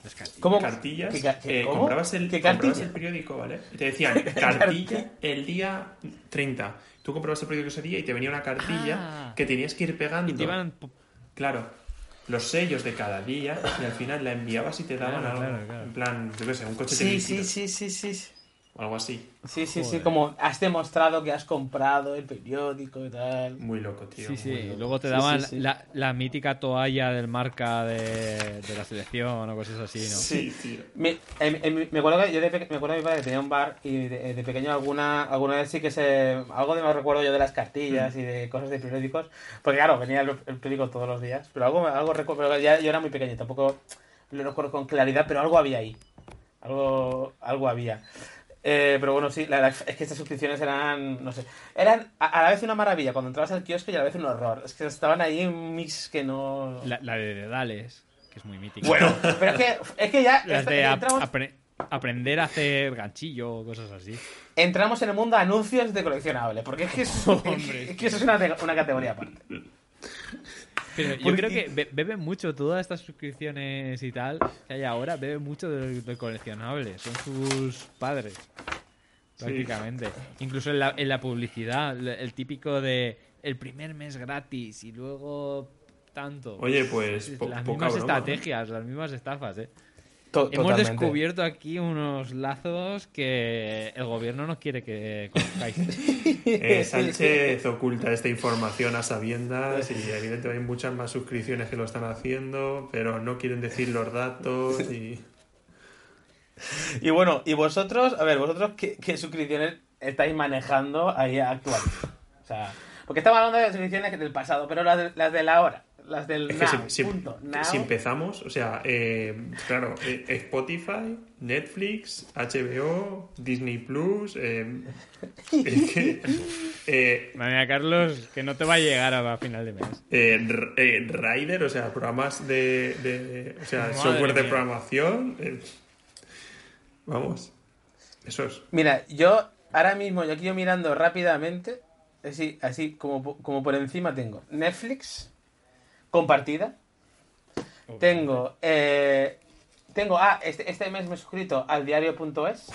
Las cartillas. ¿Cómo? Cartillas. ¿Qué qué- eh, cómo? comprabas, el, ¿Qué comprabas el periódico, ¿vale? Y te decían cartilla el día 30. Tú comprabas el periódico ese día y te venía una cartilla Ah. que tenías que ir pegando. Y te iban... Claro, los sellos de cada día y al final la enviabas y te daban Claro, algo. claro, claro. En plan, yo qué sé, un coche de Sí, sí, sí, sí, sí. O algo así. Sí, sí, sí, como has demostrado que has comprado el periódico y tal. Muy loco, tío. Sí, sí. loco. Luego te Sí, daban sí, sí. La, la mítica toalla del marca de, de la selección o cosas así, ¿no? Sí, tío. Me, em- em- me acuerdo que yo de, me acuerdo de mi padre que tenía un bar y de, de pequeño alguna alguna vez sí que se algo de me recuerdo yo de las cartillas y de cosas de periódicos porque claro venía el, el periódico todos los días pero algo algo recuerdo pero ya yo era muy pequeño tampoco lo recuerdo con claridad pero algo había ahí algo algo había Eh, pero bueno sí la es que estas suscripciones eran no sé eran a, a la vez una maravilla cuando entrabas al kiosco y a la vez un horror es que estaban ahí un mix que no La, la de Dedales, que es muy mítica. bueno pero es que es que ya Las de ap- entramos apre- aprender a hacer ganchillo o cosas así. entramos en el mundo de anuncios de coleccionable, porque es que, es, que eso es una, una categoría aparte. Pero yo creo que be- beben mucho todas estas suscripciones y tal que hay ahora, beben mucho de, de coleccionables. Son sus padres, prácticamente. Incluso en la, en la publicidad, el, el típico de el primer mes gratis y luego tanto. Oye, pues, po- las mismas broma, estrategias, las mismas estafas, ¿eh? To- Hemos totalmente. descubierto aquí unos lazos que el gobierno no quiere que conozcáis. Eh, Sánchez oculta esta información a sabiendas y evidentemente hay muchas más suscripciones que lo están haciendo, pero no quieren decir los datos y... Y bueno, ¿y vosotros? A ver, ¿vosotros qué, qué suscripciones estáis manejando ahí actual? O sea, porque estamos hablando de suscripciones del pasado, pero las de, las de la hora, las del Es que now, si, si- punto, now. si empezamos, o sea, eh, claro, eh, Spotify, Netflix, HBO, Disney Plus, eh, es que, eh, Madre mía, Carlos, que no te va a llegar a final de mes. eh, eh, Rider, o sea, programas de, de- o sea, Madre software de programación, eh, vamos, eso es. Mira, yo ahora mismo, yo aquí yo mirando rápidamente, así, así como, como por encima tengo Netflix compartida. Tengo, eh, tengo, ah, este, este mes me he suscrito al diario.es.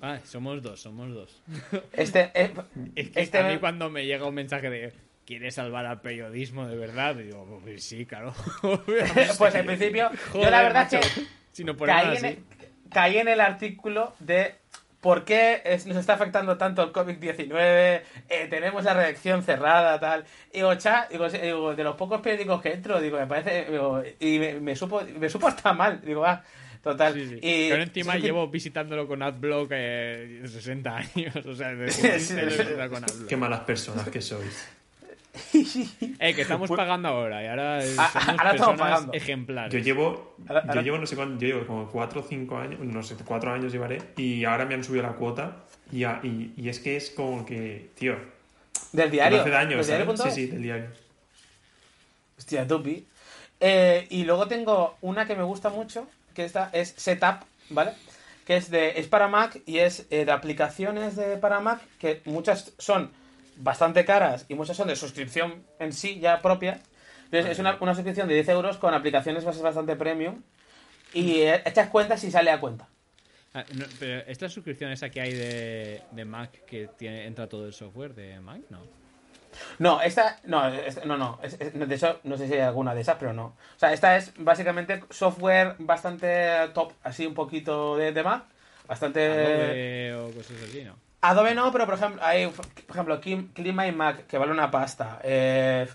Ah, somos dos, somos dos. Este, eh, Es que este a mí cuando me llega un mensaje de ¿Quieres salvar al periodismo de verdad? Digo, pues sí, claro. pues en principio, yo Joder, la verdad macho. que Si no caí en, el, caí en el artículo de por qué es- nos está afectando tanto el COVID-19, eh, tenemos la redacción cerrada, tal. Y digo, cha, digo, digo, de los pocos periódicos que entro, digo, me parece, digo, y me, me supo, me supo hasta mal, digo, va, total. Sí, sí. Y, Pero encima sí que- llevo visitándolo con AdBlock eh, 60 años. O sea, desde Sí, que sí, empecé sí. a usar con AdBlock. Qué malas personas que sois. Eh, que estamos pagando ahora y ahora Ah, somos ahora estamos personas pagando. ejemplares. Yo llevo, Ahora- yo llevo no sé cuánto, yo llevo como 4 o 5 años, no sé, 4 años llevaré, y ahora me han subido la cuota, y, y, y es que es como que, tío, Del diario. hace daño, del diario.es. Sí, sí, del diario. Hostia, tupi. Eh, y luego tengo una que me gusta mucho, que esta es Setup, ¿vale? Que es de es para Mac y es eh, de aplicaciones de para Mac, que muchas son bastante caras y muchas son de suscripción en sí ya propia. Entonces, es una, una suscripción de 10 euros con aplicaciones bas- bastante premium y eh, echas cuentas y sale a cuenta. Ah, no, pero esta suscripción esa que hay de, de Mac que tiene, entra todo el software de Mac, no. No, esta, no, es- no, no, es- es- de hecho, no sé si hay alguna de esas, pero no. O sea, esta es básicamente software bastante top, así un poquito de, de Mac, bastante... Adobe o cosas así, ¿no? Adobe no, pero por ejemplo, hay, por ejemplo, Clean My Mac, que vale una pasta. Eh,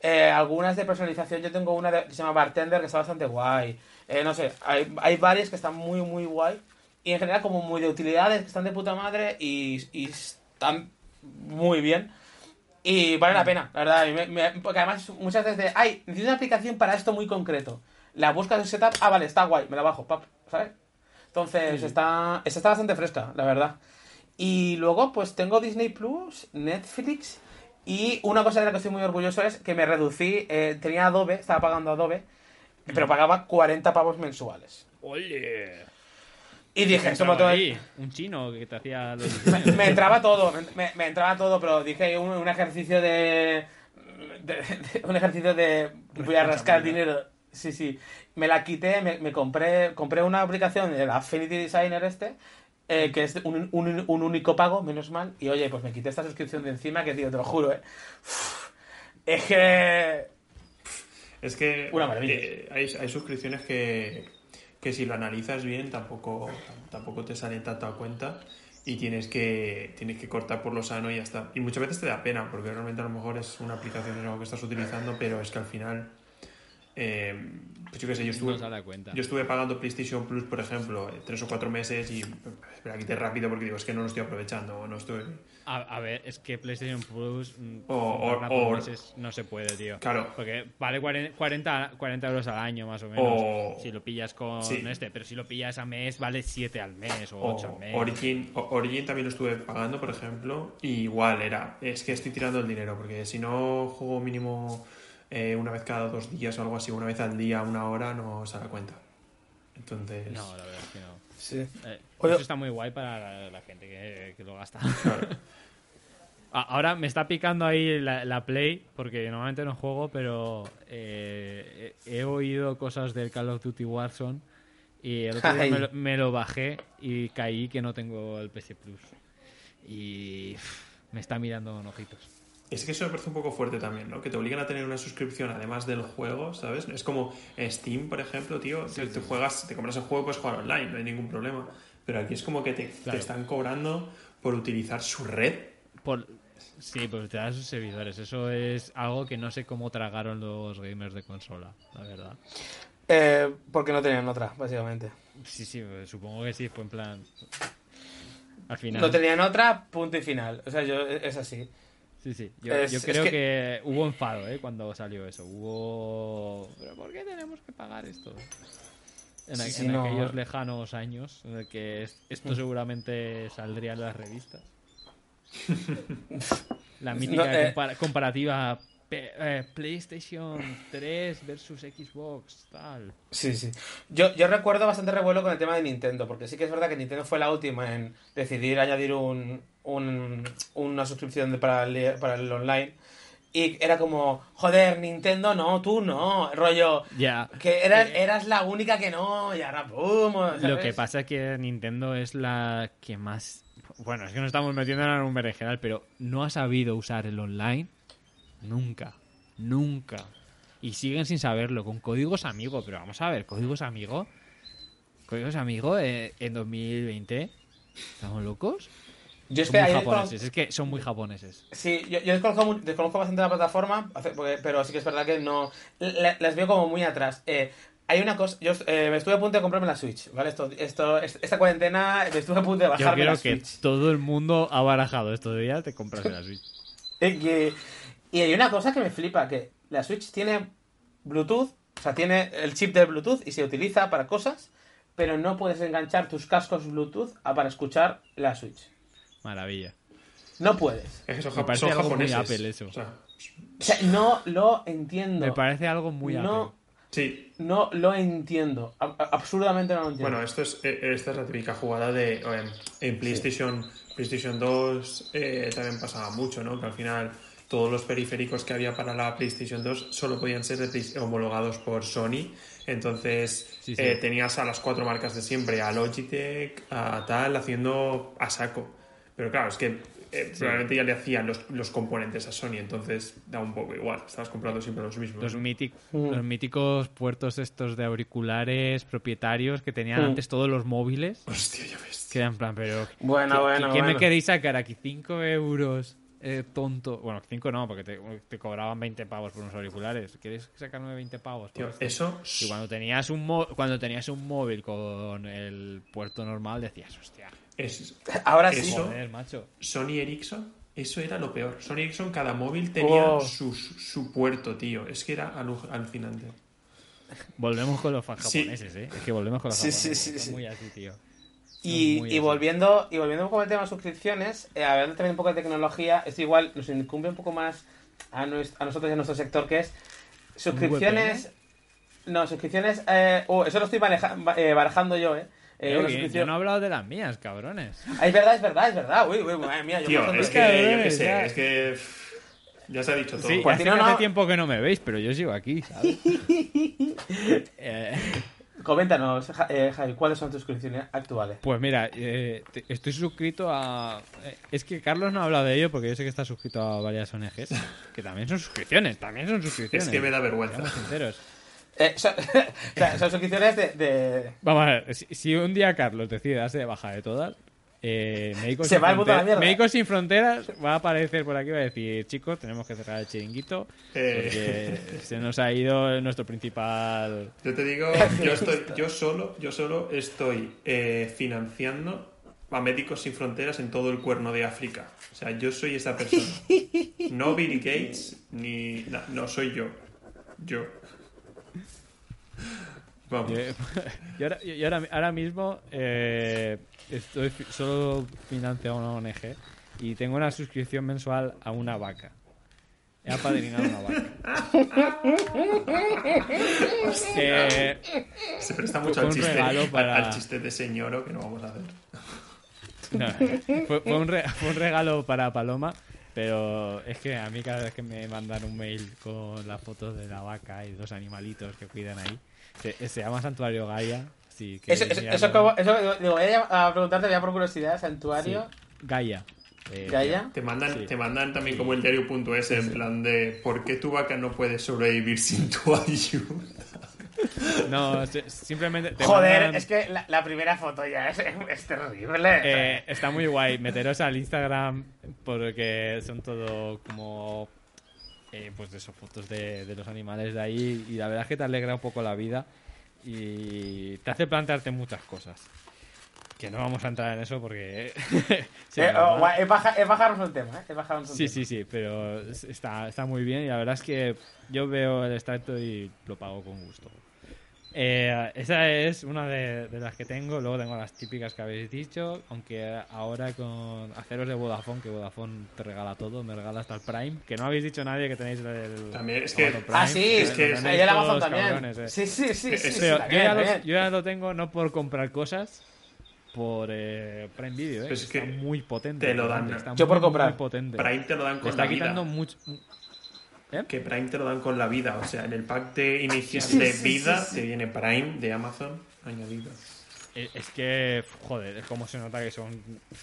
eh, algunas de personalización, yo tengo una de- que se llama Bartender, que está bastante guay. Eh, no sé, hay, hay varias que están muy, muy guay. Y en general como muy de utilidades, que están de puta madre y, y están muy bien. Y vale la pena, la verdad. y me- me- porque además muchas veces, de, ay, necesito una aplicación para esto muy concreto. La buscas en setup, ah, vale, está guay, me la bajo, pap, ¿sabes? Entonces, está, esta está bastante fresca, la verdad. Y luego, pues tengo Disney Plus, Netflix. Y una cosa de la que estoy muy orgulloso es que me reducí. eh, tenía Adobe, estaba pagando Adobe, pero pagaba 40 pavos mensuales. ¡Oye! Y dije, esto que- ahí, un chino que te hacía los me, me entraba todo, me, me- entraba todo, pero dije un, un ejercicio de, de- de- Un ejercicio de. Voy a rascar dinero. Sí, sí. Me la quité, me, me compré compré una aplicación, el Affinity Designer este, eh, que es un, un- un único pago, menos mal. Y oye, pues me quité esta suscripción de encima, que tío, te lo juro, eh. Uf, es que. Es que Una maravilla. eh, hay, hay suscripciones que, que si lo analizas bien tampoco, tampoco te salen tanto a cuenta y tienes que, tienes que cortar por lo sano y ya está. Y muchas veces te da pena porque realmente a lo mejor es una aplicación es algo que estás utilizando, pero es que al final, eh, pues yo qué sé, yo estuve, No yo pagando PlayStation Plus, por ejemplo, eh, tres o cuatro meses y me la quité rápido porque digo, es que no lo estoy aprovechando, no estoy... A, a ver, es que PlayStation Plus mm, O- o- meses no se puede, tío. Claro. Porque vale 40, 40, 40 euros al año, más o menos. O- si lo pillas con Sí. este, pero si lo pillas a mes, vale 7 al mes o 8 O al mes. Origin, Origin también lo estuve pagando, por ejemplo, y igual era, es que estoy tirando el dinero, porque si no juego mínimo eh, una vez cada dos días o algo así, una vez al día, una hora, no se da cuenta. Entonces, No, la verdad es que no. Sí. Eh, Oye- eso está muy guay para la, la gente que, que lo gasta. claro. Ahora me está picando ahí la, la Play, porque normalmente no juego, pero eh, he, he oído cosas del Call of Duty Warzone y el otro día me lo, me lo bajé y caí que no tengo el PC Plus. Y me está mirando con ojitos. Es que eso me parece un poco fuerte también, ¿no? Que te obligan a tener una suscripción además del juego, ¿sabes? Es como Steam, por ejemplo, tío, te, te juegas, te compras el juego, puedes jugar online, no hay ningún problema. Pero aquí es como que te, te están cobrando por utilizar su red. Por, sí, pues te dan sus servidores. Eso es algo que no sé cómo tragaron los gamers de consola, la verdad. Eh, porque no tenían otra, básicamente. Sí, sí, supongo que sí, fue en plan. Al final. No tenían otra, punto y final. O sea, yo es así. Sí, sí. Yo, Es- yo es creo que- que... hubo enfado, ¿eh? Cuando salió eso. Hubo. ¿Pero por qué tenemos que pagar esto? En, Sí, a- sí, en no. aquellos lejanos años en el que es- esto seguramente saldría en las revistas. La mítica No, eh. compara- comparativa eh, PlayStation 3 versus Xbox, tal. Sí, sí. Yo, yo recuerdo bastante revuelo con el tema de Nintendo, porque sí que es verdad que Nintendo fue la última en decidir añadir un, un- una suscripción para, el, para el online. Y era como, joder, Nintendo no, tú no, rollo. Ya. Que eras, Eh, eras la única que no, y ahora pum. ¿sabes? Lo que pasa es que Nintendo es la que más. Bueno, es que nos estamos metiendo en un berenjenal, pero no ha sabido usar el online nunca. Nunca. Y siguen sin saberlo, con códigos amigo. Pero vamos a ver, códigos amigo. Códigos amigo eh, en 2020. ¿Estamos locos? Yo es Son que muy japoneses, es que son muy japoneses. Sí, yo, yo desconozco, desconozco bastante la plataforma, pero sí que es verdad que no. la- las veo como muy atrás. Eh, hay una cosa. Yo eh, me estuve a punto de comprarme la Switch, ¿vale? Esto, esto, es- esta cuarentena me estuve a punto de Yo bajarme la creo que Switch. todo el mundo ha barajado estos días de comprarse la Switch. Eh, que- y hay una cosa que me flipa, que la Switch tiene Bluetooth, o sea, tiene el chip de Bluetooth y se utiliza para cosas, pero no puedes enganchar tus cascos Bluetooth a- para escuchar la Switch. Maravilla. No puedes. Es que son, Me ja- parece son algo muy. Apple eso. O sea, O sea, no lo entiendo. Me parece algo muy no, Apple. sí. no lo entiendo. A- absurdamente no lo entiendo. Bueno, esto es, eh, esta es la típica jugada de. eh, en PlayStation, PlayStation 2 eh, también pasaba mucho, ¿no? Que al final todos los periféricos que había para la PlayStation 2 solo podían ser homologados por Sony. Entonces Sí, sí. eh, tenías a las cuatro marcas de siempre, a Logitech, a tal, haciendo a saco. Pero claro, es que eh, probablemente ya le hacían los, los componentes a Sony, entonces da un poco igual. Estabas comprando siempre los mismos. Los, mític- Mm. los míticos puertos estos de auriculares propietarios que tenían Mm. antes todos los móviles. Hostia, ya ves. Que eran en plan, pero... Bueno, ¿qué- bueno, ¿Qué me queréis sacar aquí? ¿5 euros? Eh, tonto. Bueno, 5 no, porque te, te cobraban 20 pavos por unos auriculares. ¿Quieres sacarme 20 pavos? Tío, esto? eso. Y cuando tenías un mo- cuando tenías un móvil con el puerto normal decías, hostia, Es, Ahora sí. Macho. Sony Ericsson, eso era lo peor. Sony Ericsson, cada móvil tenía Oh. su, su puerto, tío. Es que era alu- alucinante. Volvemos con los fan Sí. japoneses, ¿eh? Es que volvemos con los Sí, sí, japoneses. sí, son sí. muy así, tío. Y, volviendo y volviendo con el tema de suscripciones, eh, hablando también un poco de tecnología, esto igual nos incumbe un poco más a, nues- a nosotros y a nuestro sector, que es suscripciones... No, suscripciones... Eh, oh, eso lo estoy eh, barajando yo, ¿eh? Eh, Eh, una que suscripción- Yo no he hablado de las mías, cabrones. Ah, es verdad, es verdad, es verdad. Uy, uy, madre mía. Yo Tío, es que yo qué sé, ya. es que. Ya se ha dicho todo. Sí, Pues hace, no, que hace no. tiempo que no me veis, pero yo sigo aquí, ¿sabes? Eh, Coméntanos, eh, Javi, ¿cuáles son tus suscripciones actuales? pues mira, eh, estoy suscrito a... eh, es que Carlos no ha hablado de ello porque yo sé que está suscrito a varias ONGs, que también son suscripciones, también son suscripciones. Es que me da vergüenza. Sinceros. Eh, son, o sea, son suscripciones de... de- Vamos a ver, si, si un día Carlos decide darse de baja de todas, eh, Médicos, Se sin va el mundo a la Fronteras- mierda. Médicos Sin Fronteras va a aparecer por aquí y va a decir, chicos, tenemos que cerrar el chiringuito Eh. porque se nos ha ido nuestro principal... Yo te digo, yo estoy, yo solo, yo solo estoy eh, financiando a Médicos Sin Fronteras en todo el cuerno de África. O sea, yo soy esa persona. No Bill Gates, ni... No, no, soy yo. Yo. Vamos. Yo, yo ahora, yo ahora, ahora mismo eh, estoy solo financiado a una ONG y tengo una suscripción mensual a una vaca. He apadrinado una vaca. Eh, Se presta mucho al chiste, al- para- al chiste de señoro que no vamos a hacer. no, fue, fue un re- fue un regalo para Paloma, pero es que a mí cada vez que me mandan un mail con las fotos de la vaca y los animalitos que cuidan ahí, se, se llama Santuario Gaia. Sí, que Eso, eso, eso, como- eso digo, voy a a preguntarte ya por curiosidad, Santuario, Gaia. Eh, Gaia. Te mandan, Sí. te mandan también como el diario.es en plan de ¿por qué tu vaca no puede sobrevivir sin tu ayuda? No, si- simplemente. te Joder, mandan- es que la, la primera foto ya es, es terrible. eh, está muy guay. Meteros al Instagram porque son todo como. eh, pues eso, fotos de, de los animales de ahí. Y la verdad es que te alegra un poco la vida. y te hace plantearte muchas cosas. Que no vamos a entrar en eso porque... sí, Eh, la oh, guay, es, baja- es bajarnos un tema, ¿eh? Es bajarnos un Sí, tema. sí, sí, pero es- está, está muy bien y la verdad es que yo veo el extracto y lo pago con gusto. Eh, esa es una de, de las que tengo, luego tengo las típicas que habéis dicho, aunque ahora con haceros de Vodafone, que Vodafone te regala todo, me regala hasta el Prime, que no habéis dicho nadie que tenéis el... También, es que- Amazon Prime, Ah, sí, Es que- ahí el Amazon todos también. cabrones, eh. Sí, sí, sí. sí, yo, ya lo, también. yo ya lo tengo no por comprar cosas, por eh, Prime Video, eh, Pero es que está muy potente. te lo dan. está Yo por muy, comprar. muy potente. Prime te lo dan con está la vida. quitando mucho... Que Prime te lo dan con la vida. O sea, en el pack de inicial Sí, de sí, vida sí, sí. te viene Prime de Amazon añadido. Eh, Es que, joder, es como se nota que son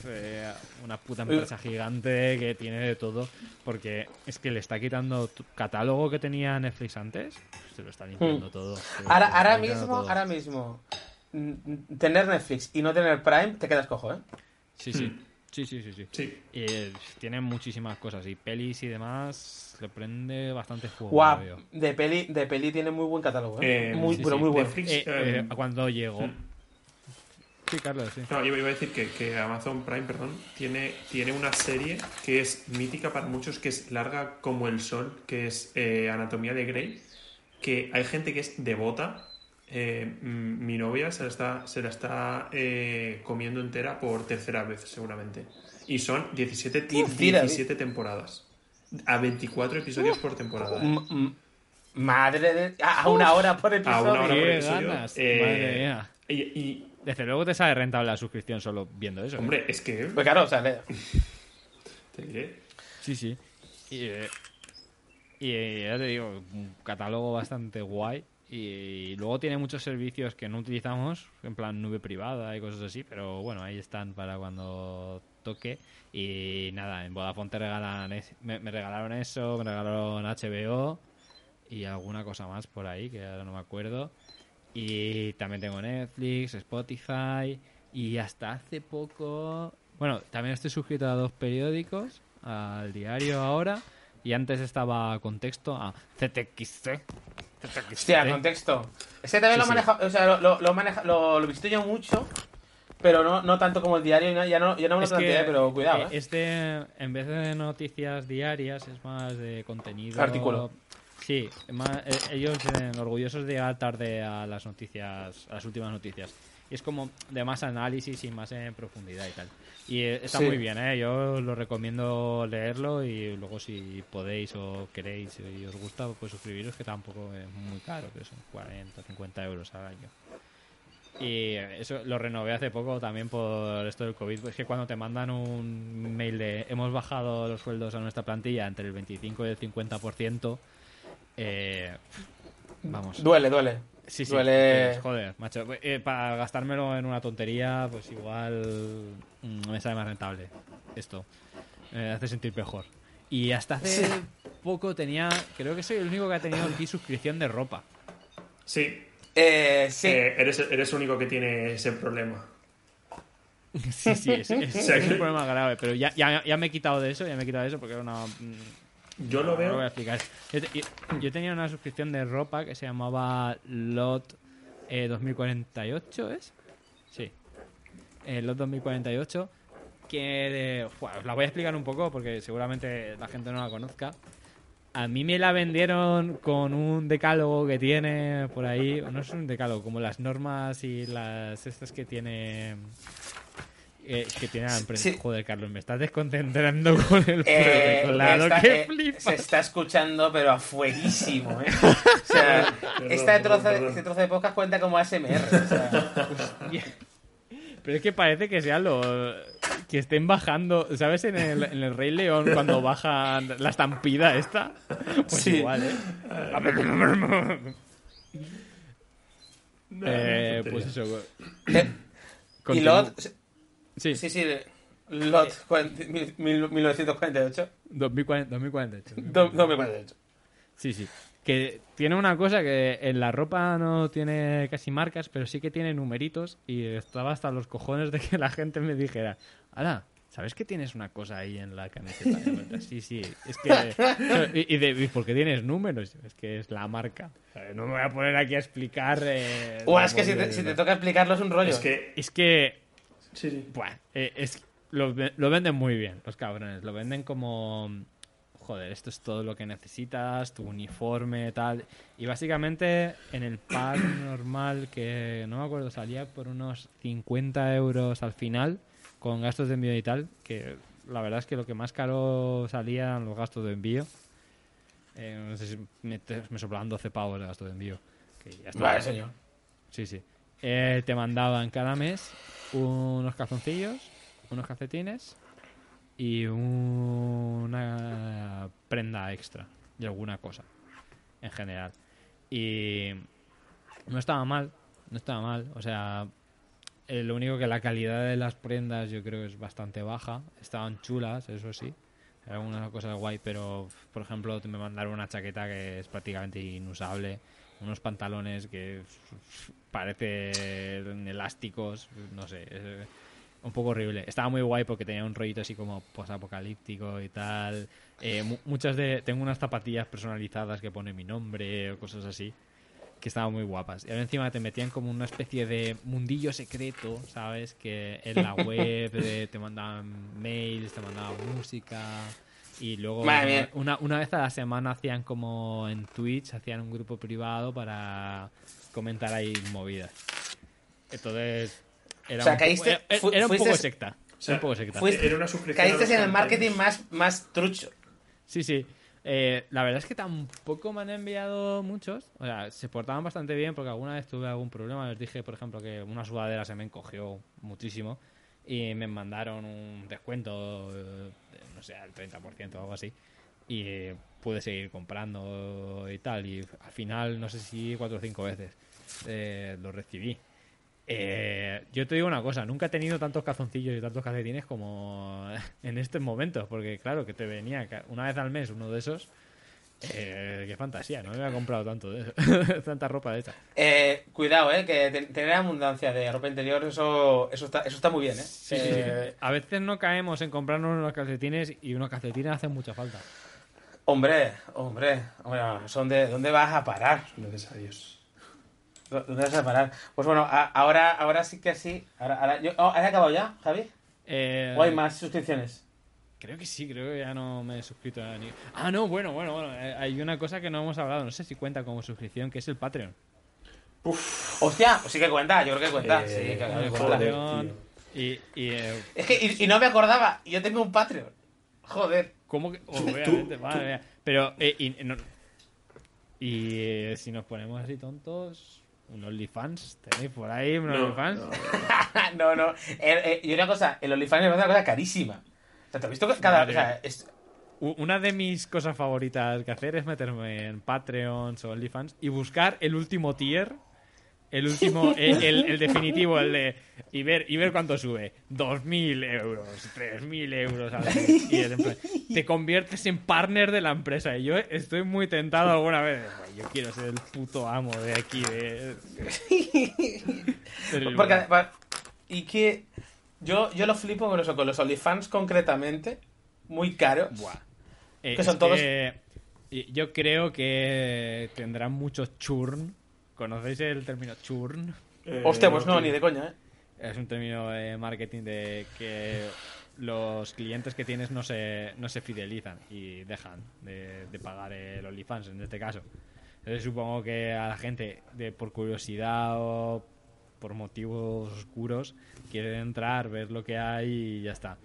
eh, una puta empresa gigante que tiene de todo. Porque es que le está quitando tu catálogo que tenía Netflix antes. Se lo está limpiando todo. se lo Ahora, mismo, todo. ahora mismo, tener Netflix y no tener Prime, te quedas cojo, ¿eh? Sí, sí. Hmm. Sí, sí, sí, sí. Sí. Y eh, tiene muchísimas cosas. Y pelis y demás. Le prende bastante juego. Guau, de peli, de peli tiene muy buen catálogo, ¿eh? Eh, muy, sí, pero sí. muy bueno. Netflix, Eh, eh, eh, cuando llegó. Sí, Carlos, sí. No, yo iba a decir que, que Amazon Prime, perdón, tiene, tiene una serie que es mítica para muchos, que es larga como el sol, que es eh, Anatomía de Grey, que hay gente que es devota. Eh, mi novia se la está, se la está eh, comiendo entera por tercera vez, seguramente. Y son 17, ti- Mentira, 17 temporadas. A 24 episodios por temporada. ¿eh? M- m- Madre de... A a una hora por episodio. A una hora por Qué episodio. ganas, Eh, madre mía. Y, y, Desde luego te sale rentable la suscripción solo viendo eso. ¿eh? hombre, es que... Pues claro, o sea, le- te diré. Sí, sí. Y, eh, y, eh, ya te digo, un catálogo bastante guay. Y, luego tiene muchos servicios que no utilizamos, en plan nube privada y cosas así, pero bueno, ahí están para cuando toque. Y nada, en Vodafone te regalan, es- me, me regalaron eso, me regalaron HBO y alguna cosa más por ahí que ahora no me acuerdo. Y también tengo Netflix, Spotify y hasta hace poco... Bueno, también estoy suscrito a dos periódicos, al diario ahora y antes estaba Contexto a CTXC. Hostia, contexto. Ese también Sí, lo sí. maneja, o sea, lo, lo, maneja, lo, lo visito yo mucho, pero no, no tanto como el diario, ya no, ya no, me lo planteé, pero cuidado, eh, ¿eh? es de- en vez de noticias diarias, es más de contenido. Artículo. Sí, más- eh, ellos vienen orgullosos de llegar tarde a las noticias, a las últimas noticias. Y es como de más análisis y más en profundidad y tal. Y eh, está Sí. muy bien, ¿eh? Yo lo recomiendo leerlo y luego si podéis o queréis y os gusta, pues suscribiros, que tampoco es muy caro, que son 40, 50 euros al año. Y eso lo renové hace poco también por esto del COVID. Es que cuando te mandan un mail de hemos bajado los sueldos a nuestra plantilla entre el 25 y el 50%, eh, vamos. Duele, duele. Sí, sí. duele. eh, joder, macho. Eh, para gastármelo en una tontería, pues igual mm, me sale más rentable esto. Me hace sentir mejor. Y hasta hace Sí. poco tenía, creo que soy el único que ha tenido aquí suscripción de ropa. Sí, Eh, sí. eh, eres, eres el único que tiene ese problema. Sí, sí, es, es- es que- un problema grave, pero ya, ya, ya me he quitado de eso, ya me he quitado de eso porque era una... Yo lo no veo. voy a explicar. Yo, te- yo- yo tenía una suscripción de ropa que se llamaba Lot eh, 2048, ¿es? Sí. Eh, Lot 2048, que... eh, os la voy a explicar un poco porque seguramente la gente no la conozca. A mí me la vendieron con un decálogo que tiene por ahí, no es un decálogo, como las normas y las estas que tiene eh, que tiene la empresa. Sí. Joder, Carlos, me estás desconcentrando con el Eh, claro está- que eh, flipa. se está escuchando, pero a fueguísimo, ¿eh? O sea, Perdón, este, perdón, trozo, perdón. este trozo de podcast cuenta como ASMR. O sea, Pero es que parece que sea lo que estén bajando, ¿sabes? En el, en el Rey León cuando bajan la estampida esta. Pues Sí. igual, ¿eh? Eh, tontería. pues eso. eh, y Continúo. Sí, sí, sí, Lot, cuarenta- mil- mil- 1948. 2040, 2048. Do- 2048. Sí, sí. Que tiene una cosa que en la ropa no tiene casi marcas, pero sí que tiene numeritos y estaba hasta los cojones de que la gente me dijera, ¡Hala! ¿Sabes que tienes una cosa ahí en la camiseta? Sí, sí. Es que. ¿Y, y de, ¿y por qué tienes números? Es que es la marca. Sea, No me voy a poner aquí a explicar. eh, O la es que si te, si toca explicarlo es un rollo. Es que. Es que. Sí, sí. Buah, eh, es, lo, lo venden muy bien, los cabrones. Lo venden como. Joder, esto es todo lo que necesitas, tu uniforme, tal. Y básicamente en el pack normal, que no me acuerdo, salía por unos 50 euros al final, con gastos de envío y tal. Que la verdad es que lo que más caro salían los gastos de envío. Eh, no sé si me, me soplaban 12 pavos de gasto de envío. Que ya está. Vale, señor. Sí, sí. Eh, te mandaban cada mes unos calzoncillos, unos calcetines y una prenda extra y alguna cosa en general. Y no estaba mal, no estaba mal. O sea, eh, lo único que la calidad de las prendas yo creo es bastante baja. Estaban chulas, eso sí. Algunas cosas guay, pero por ejemplo me mandaron una chaqueta que es prácticamente inusable, unos pantalones que parecen elásticos, no sé, es un poco horrible. Estaba muy guay porque tenía un rollito así como posapocalíptico y tal. Eh, mu- muchas de tengo unas zapatillas personalizadas que pone mi nombre o cosas así que estaban muy guapas. Y ahora encima te metían como una especie de mundillo secreto, ¿sabes? Que en la web eh, te mandaban mails, te mandaban música. Y luego una, una vez a la semana hacían como en Twitch, hacían un grupo privado para comentar ahí movidas. Entonces, era O sea, un, poco, caíste- era, era un poco secta. sea, era un poco secta. fuiste- Era una suscripción. Caíste en el marketing más, más trucho. Sí, sí. Eh, la verdad es que tampoco me han enviado muchos. O sea, se portaban bastante bien porque alguna vez tuve algún problema. Les dije, por ejemplo, que una sudadera se me encogió muchísimo y me mandaron un descuento, eh, no sé, al 30% o algo así. Y pude seguir comprando y tal. Y al final, no sé si cuatro o cinco veces eh, lo recibí. Eh, yo te digo una cosa, nunca he tenido tantos calzoncillos y tantos calcetines como en estos momentos, porque claro, que te venía una vez al mes uno de esos. Eh, qué fantasía, no me había comprado tanto de eso, tanta ropa de esta. Eh, cuidado, eh, que te- tener abundancia de ropa interior, eso, eso, está, eso está muy bien, eh. Sí, sí, sí. Eh, A veces no caemos en comprarnos unos calcetines y unos calcetines hacen mucha falta. Hombre, hombre, hombre, son de, ¿dónde vas a parar? Necesarios. ¿Dónde vas a parar? Pues bueno, a- ahora, ahora sí que sí. Ahora, ahora, yo, oh, ¿Has acabado ya, Javi? Eh, ¿O hay más suscripciones? Creo que sí, creo que ya no me he suscrito a ni... Ah, no, bueno, bueno, bueno. eh, hay una cosa que no hemos hablado, no sé si cuenta como suscripción, que es el Patreon. Hostia, pues sí que cuenta, yo creo que cuenta. Eh, sí, que El joder, cuenta. Patreon. Y, y eh, Es que, y, y no me acordaba, yo tengo un Patreon. Joder. ¿Cómo que? Obviamente, madre mía. Pero, eh, y, no- y, eh, si nos ponemos así tontos, un OnlyFans, ¿tenéis por ahí un No, OnlyFans? no, no. no. Y una cosa, el OnlyFans me parece una cosa carísima. O sea, ¿te has visto que cada... O sea, es- Una de mis cosas favoritas que hacer es meterme en Patreon o OnlyFans y buscar el último tier, el último, el, el- el definitivo, el de. Y ver, y ver cuánto sube. 2.000 euros, 3.000 euros al mes. Y plan, te conviertes en partner de la empresa. Y yo estoy muy tentado alguna vez. de, "Guay, Yo quiero ser el puto amo de aquí. De... Porque, y que yo, yo lo flipo con eso, con los OnlyFans concretamente, muy caros. Buah. Eh, Que son es todos- que, yo creo que tendrán mucho churn. ¿Conocéis el término churn? Eh, Hostia, pues no, ni de coña, ¿eh? Es un término de marketing de que los clientes que tienes no se, no se fidelizan y dejan de, de pagar el OnlyFans en este caso. Entonces supongo que a la gente, de por curiosidad o por motivos oscuros, quieren entrar, ver lo que hay y ya está.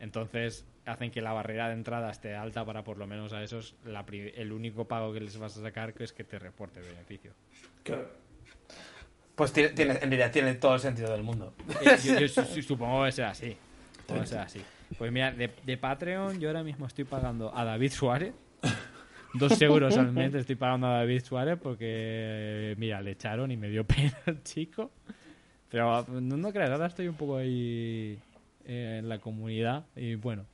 Entonces hacen que la barrera de entrada esté alta para por lo menos a esos la pri- el único pago que les vas a sacar que es que te reporte el beneficio. Claro. Pues tiene, tiene- en realidad tiene todo el sentido del mundo. Eh, yo, yo su- su- supongo que sea así. Supongo que sea así. Pues mira, de, de Patreon yo ahora mismo estoy pagando a David Suárez. Dos euros al mes le estoy pagando a David Suárez porque, mira, le echaron y me dio pena el chico. Pero no, no creas, ahora estoy un poco ahí eh, en la comunidad y bueno,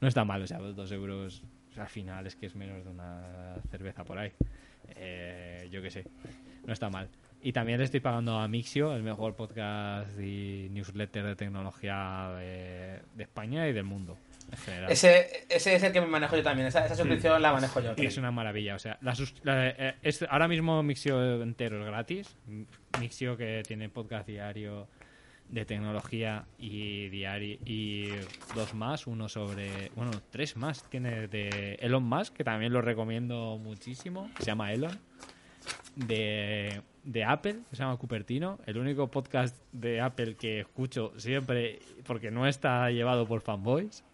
no está mal, o sea, dos euros al final es que es menos de una cerveza por ahí. Eh, yo qué sé, no está mal. Y también le estoy pagando a Mixio, el mejor podcast y newsletter de tecnología de, de España y del mundo. Ese, ese es el que me manejo yo también. Esa, esa suscripción la manejo yo. Y es una maravilla. O sea, la sus- la- eh, es, ahora mismo Mixio entero es gratis. Mixio que tiene podcast diario de tecnología y diario y dos más, uno sobre, bueno, tres más tiene de Elon Musk que también lo recomiendo muchísimo. Se llama Elon de, de Apple, que se llama Cupertino, el único podcast de Apple que escucho siempre porque no está llevado por fanboys.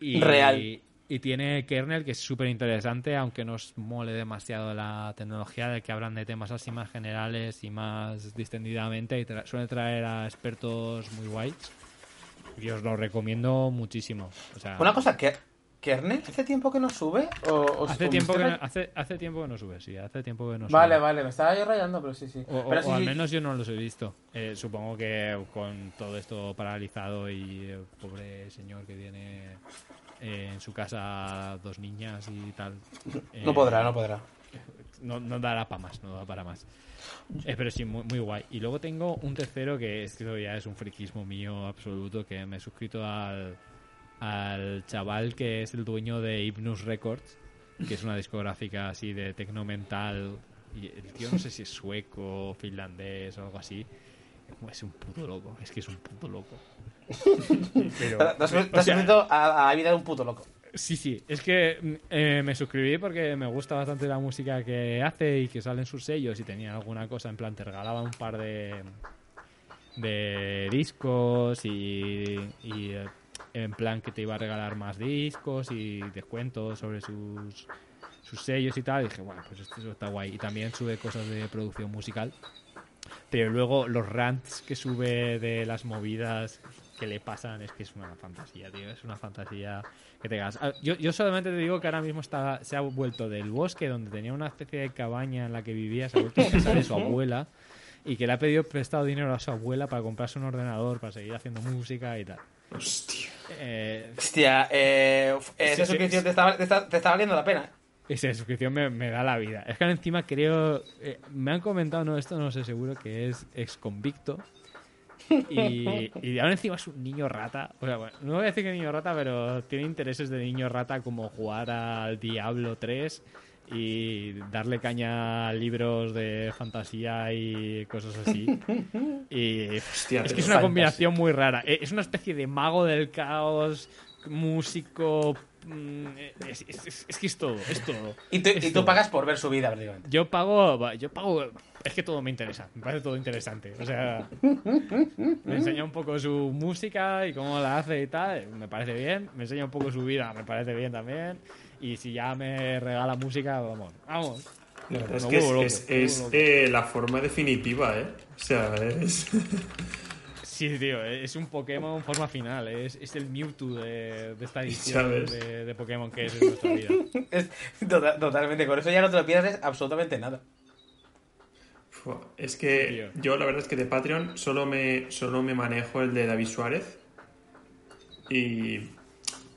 Y, Real. Y tiene Kernel, que es súper interesante, aunque no os mole demasiado la tecnología, de que hablan de temas así más generales y más distendidamente, y tra- suele traer a expertos muy guays. Y os lo recomiendo muchísimo. O sea, Una cosa, que ¿Kernel hace tiempo que no sube? ¿O, o- hace tiempo, que, estoy hace, hace tiempo que no sube, sí, hace tiempo que no Vale, sube. vale, me estaba yo rayando, pero sí, sí. O, o- pero o sí, al sí. menos yo no los he visto. Eh, supongo que con todo esto paralizado y el pobre señor que tiene eh, en su casa dos niñas y tal. eh, No podrá, no podrá. No, no dará para más, no da para más. Eh, pero sí, muy, muy guay. Y luego tengo un tercero que esto ya es un friquismo mío absoluto, que me he suscrito al, al chaval que es el dueño de Hypnus Records, que es una discográfica así de tecno mental. Y el tío no sé si es sueco, finlandés o algo así. Es un puto loco, es que es un puto loco. Pero, Te has, te o has sea, suscrito a, a la vida de un puto loco. Sí, sí, es que eh, me suscribí porque me gusta bastante la música que hace y que salen sus sellos y tenía alguna cosa en plan, te regalaba un par de, de discos y, y, eh, en plan que te iba a regalar más discos y descuentos sobre sus, sus sellos y tal. Y dije, bueno, pues esto está guay. Y también sube cosas de producción musical. Pero luego los rants que sube de las movidas que le pasan es que es una fantasía, tío. Es una fantasía que te hagas. Ah, Yo, yo solamente te digo que ahora mismo está, se ha vuelto del bosque donde tenía una especie de cabaña en la que vivía, se ha vuelto a casa de su abuela y que le ha pedido prestado dinero a su abuela para comprarse un ordenador, para seguir haciendo música y tal. Hostia. Eh, Hostia, eh, esa Sí, suscripción sí. te, está, te, está, te está valiendo la pena. esa suscripción me, me da la vida. Es que ahora encima creo. eh, me han comentado, no, esto no sé seguro, que es ex convicto. Y, y ahora encima es un niño rata. O sea, bueno, no voy a decir que niño rata, pero tiene intereses de niño rata como jugar al Diablo 3 y darle caña a libros de fantasía y cosas así. Y Hostia, es que es una combinación muy rara. Eh, Es una especie de mago del caos, músico. mm, Es, es- es- es que es todo, es todo. Y tú, y tú todo. pagas por ver su vida, prácticamente. Yo pago, yo pago, es que todo me interesa, me parece todo interesante. O sea, me enseña un poco su música y cómo la hace y tal, me parece bien. Me enseña un poco su vida, me parece bien también. Y si ya me regala música, vamos, vamos. La verdad es que es, loco, eh, la forma definitiva, ¿eh? O sea, es... Sí, tío, es un Pokémon forma final, es, es el Mewtwo de, de esta edición de, de Pokémon que es en nuestra vida. Es tota- totalmente, con eso ya no te lo pierdes absolutamente nada. Es que Tío. yo la verdad es que de Patreon solo me, solo me manejo el de David Suárez. Y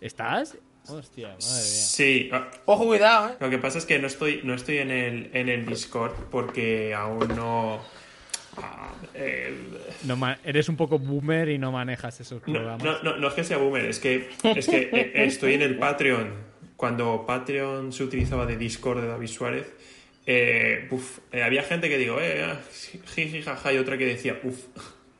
¿Estás? Hostia, madre mía. sí, ah, Ojo, cuidado, eh. lo que pasa es que no estoy, no estoy en, el, en el Discord porque aún no... ah, el- No eres un poco boomer y no manejas esos programas. no, no, no es que sea boomer, es que, es que eh, estoy en el Patreon. Cuando Patreon se utilizaba de Discord de David Suárez, eh, uf, eh, había gente que digo, eh, ah, jiji, jaja, y otra que decía, uff.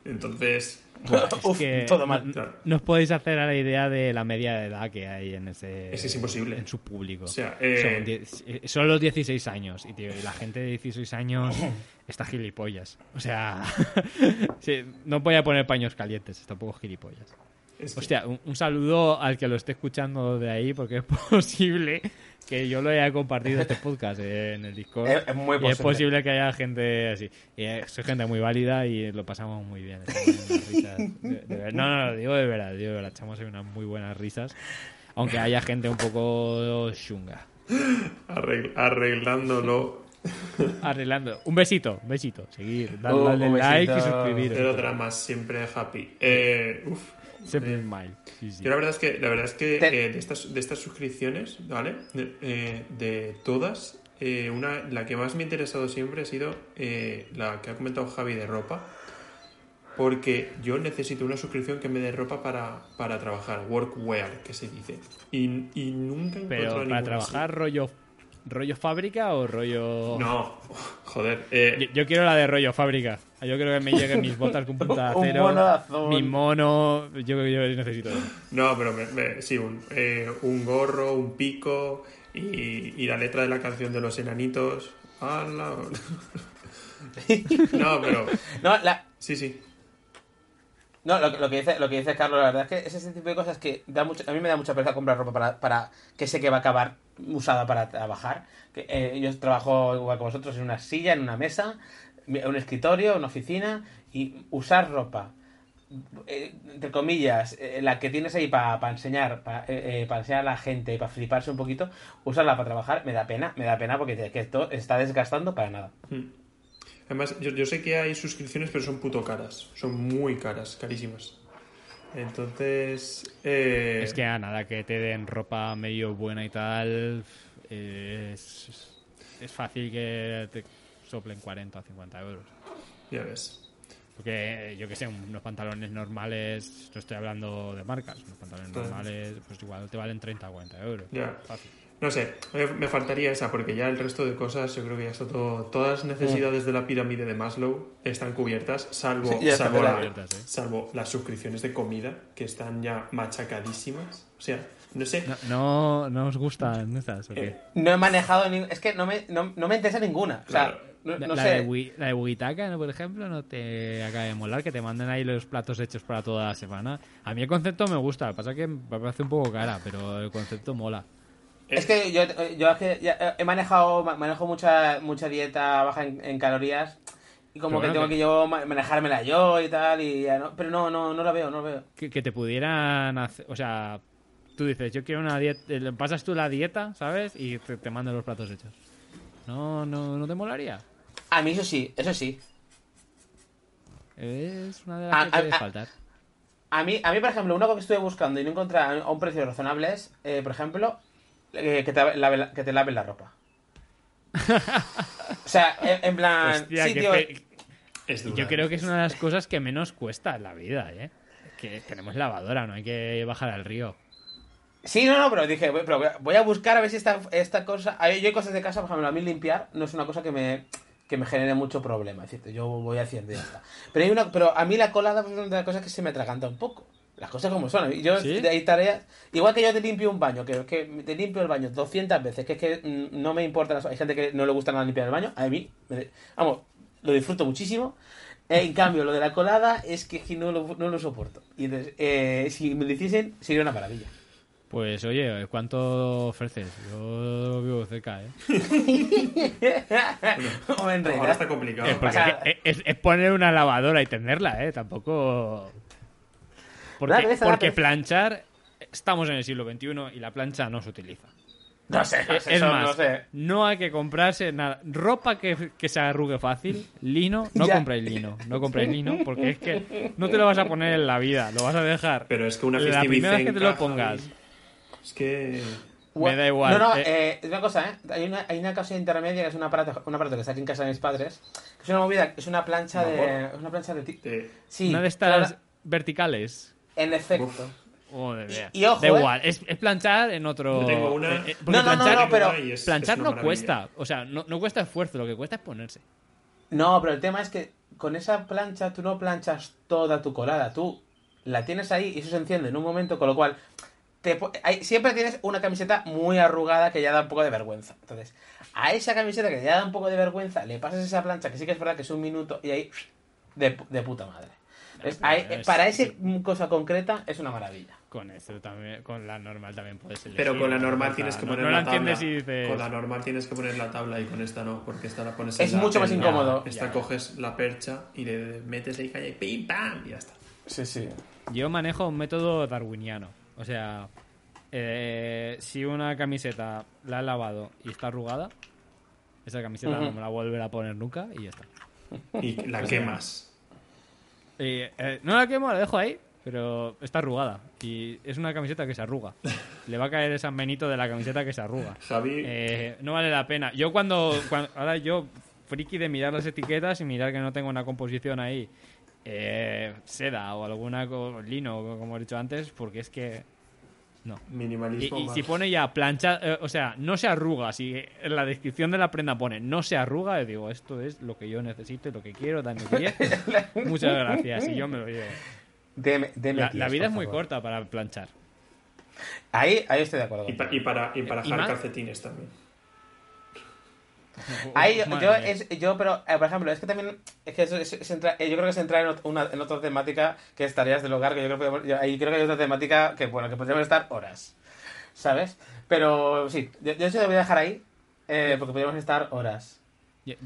Entonces, Uf, que todo mal. no- os podéis hacer a la idea de la media de edad que hay en ese. Es que es imposible. En su público. O sea, eh, son, eh, son los 16 años. Y, tío, y la gente de 16 años está gilipollas. O sea, sí, no voy a poner paños calientes, está un poco gilipollas. es que- Hostia, un, un saludo al que lo esté escuchando de ahí, porque es posible que yo lo haya compartido este podcast eh, en el Discord. Es- es muy Y es posible. posible que haya gente así. Y soy gente muy válida y lo pasamos muy bien. De- no, no, no, digo de verdad, digo de verdad. Echamos unas muy buenas risas. Aunque haya gente un poco chunga. arregl- arreglándolo. Arreglando. Un besito, un besito. Seguir, darle like y suscribiros. Pero dramas, siempre happy. Eh, uf. Siempre smile. Sí, sí. Yo la verdad es que, la verdad es que Te- eh, de, estas, de estas suscripciones, ¿vale? De, eh, de todas, eh, una, la que más me ha interesado siempre ha sido eh, la que ha comentado Javi de ropa. Porque yo necesito una suscripción que me dé ropa para, para trabajar, workwear, que se dice. Y, y nunca he Pero para ninguna trabajar rollo rollo fábrica o rollo... así. No, joder. eh, Yo, yo quiero la de rollo fábrica. Yo creo que me lleguen mis botas con punta de Un acero. mono azul. Mi mono. Yo, yo necesito eso. No, pero me- me- sí, un, eh, un gorro, un pico y, y la letra de la canción de los enanitos. ¡Hala! No, pero No, la, sí, sí. No, lo, que- lo que dice, lo que dice Carlos, la verdad es que es ese tipo de cosas que da mucho, a mí me da mucha pereza comprar ropa para, para que sé que va a acabar usada para trabajar. Que, eh, yo trabajo igual que vosotros en una silla, en una mesa, un escritorio, una oficina y usar ropa, eh, entre comillas, eh, la que tienes ahí para enseñar, para enseñar a la gente y para fliparse un poquito, usarla para trabajar me da pena, me da pena porque dices que esto está desgastando para nada. Además, yo, yo sé que hay suscripciones, pero son puto caras. Son muy caras, carísimas. Entonces. eh, Es que a nada que te den ropa medio buena y tal. eh, es, es fácil que te soplen 40 o 50 euros. Ya ves. Porque yo que sé, unos pantalones normales, no estoy hablando de marcas, unos pantalones normales, pues igual te valen 30 o 40 euros. Ya. Fácil. No sé, me, faltaría esa, porque ya el resto de cosas, yo creo que ya está todo. Todas las necesidades de la pirámide de Maslow están cubiertas, salvo, Sí, salvo, la- cubiertas, ¿eh? salvo las suscripciones de comida, que están ya machacadísimas. O sea, no sé. No, no, no os gustan estas, ¿o qué? Eh, No he manejado, ni, es que no me, no, no me interesa ninguna. O sea, Claro. No, La, no la sé. de Wi- la de Wugitaka, ¿no? por ejemplo, no te acaba de molar que te manden ahí los platos hechos para toda la semana. A mí el concepto me gusta, lo que pasa es que me parece un poco cara, pero el concepto mola. Es que yo, yo es que ya he manejado ma- manejo mucha mucha dieta baja en, en calorías y como que tengo que- que yo ma- manejármela yo y tal y ya no, pero no no no la veo, no la veo. Que, que te pudieran hacer, o sea, tú dices, yo quiero una dieta, le pasas tú la dieta, ¿sabes? Y te, te mandan los platos hechos. No, no, no te molaría. A mí eso sí, eso sí. Es una de las Ah, que puede ah. faltar. A mí, a mí, por ejemplo, una cosa que estuve buscando y no encontré a a un precio razonable es, eh, por ejemplo, eh, que, te lave la, que te laven la ropa. o sea, en, en plan, Hostia, sitio... es. Yo creo que es una de las cosas que menos cuesta en la vida, ¿eh? Que tenemos lavadora, no hay que bajar al río. Sí, no, no, pero dije, voy- pero voy a- a buscar a ver si esta, esta cosa. hay- Yo hay cosas de casa, por ejemplo, a mí limpiar no es una cosa que me, que me genere mucho problema. Es decir, yo voy haciendo y ya está. Pero, hay una, pero a mí la colada es una de las cosas que se me atraganta un poco. Las cosas como son. Yo ¿Sí? hay tareas. Igual que yo te limpio un baño, que, que te limpio el baño 200 veces, que es que mm, no me importa. las- Hay gente que no le gusta nada limpiar el baño. A mí, me- vamos, lo disfruto muchísimo. En cambio, lo de la colada es que no lo, no lo soporto. Y entonces, eh, si me lo hiciesen, sería una maravilla. Pues oye, ¿cuánto ofreces? Yo vivo cerca, ¿eh? En Ahora está complicado. Es, es- es poner una lavadora y tenderla, ¿eh? Tampoco... Porque, pereza, planchar... Estamos en el siglo XXI y la plancha no se utiliza. No sé, no sé, es eso más, no sé. no hay que comprarse nada. Ropa que, que se arrugue fácil, lino, no Ya. compréis lino. No compréis lino porque es que no te lo vas a poner en la vida, lo vas a dejar. Pero es que una la primera vez que te lo pongas. Es que. Me da igual, No, no, eh. eh, es una cosa, ¿eh? Hay una, hay una cosa intermedia que es un aparato, un aparato que está aquí en casa de mis padres. Que es una movida, es una plancha de. Es una plancha de. ti- te- Sí, Una de estas claro, verticales. En efecto. Uf. Joder, mira. Y- y ojo, da eh. igual, es, es planchar en otro. Yo tengo una- eh, eh, No, no, no, planchar, no, pero- es- planchar es no maravilla. cuesta. O sea, no, no cuesta esfuerzo, lo que cuesta es ponerse. No, pero el tema es que con esa plancha tú no planchas toda tu colada, tú la tienes ahí y eso se enciende en un momento, con lo cual te hay- siempre tienes una camiseta muy arrugada que ya da un poco de vergüenza. Entonces, a esa camiseta que ya da un poco de vergüenza, le pasas esa plancha, que sí que es verdad que es un minuto, y ahí de, de puta madre. Entonces, es- para esa cosa concreta es una maravilla. Con esto también, con la normal también puedes elegir. Pero con la normal tienes que no- poner no la, la entiendes tabla. y dices. Con la normal tienes que poner la tabla y con esta no, porque esta la pones Es en la- mucho más en la- incómodo. Esta Ya. coges la percha y le metes ahí caña y pim pam y ya está. Sí, sí. Yo manejo un método darwiniano. O sea, eh, si una camiseta la he lavado y está arrugada, esa camiseta no me la volveré a poner nunca y ya está. Y la quemas. Y, eh, no la quemo, la dejo ahí pero está arrugada. Y es una camiseta que se arruga. Le va a caer ese menito de la camiseta que se arruga. Javi, Eh, no vale la pena. Yo cuando, cuando- Ahora yo, friki de mirar las etiquetas y mirar que no tengo una composición ahí. Eh, seda o alguna lino, como he dicho antes, porque es que... No. Y, minimalismo. y más. si pone ya plancha, eh, o sea, no se arruga, si en la descripción de la prenda pone no se arruga, yo digo, esto es lo que yo necesito y lo que quiero, dame 10. Muchas gracias, y yo me lo llevo. Deme, deme La, vida es muy favor. corta para planchar. Ahí, ahí estoy de acuerdo. Y, pa- y para, y para Y jar más- calcetines también. Ahí yo, Madre yo, mía. es- yo, pero, eh, por ejemplo, es que también, es que eso es- es entra- eh, yo creo que es entrar en, una, en otra temática que es tareas del hogar, que yo creo que yo- ahí creo que hay otra temática que, bueno, que podríamos estar horas, ¿sabes? Pero sí, yo, yo eso lo voy a dejar ahí, eh, porque podríamos estar horas.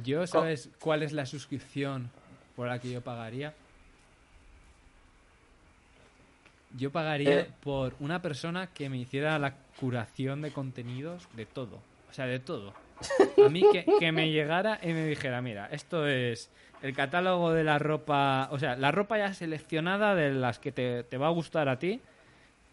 Yo- ¿sabes cuál es la suscripción por la que yo pagaría? Yo pagaría por una persona que me hiciera la curación de contenidos de todo. O sea, de todo. A mí que, me llegara y me dijera, mira, esto es el catálogo de la ropa, o sea, la ropa ya seleccionada de las que te, te va a gustar a ti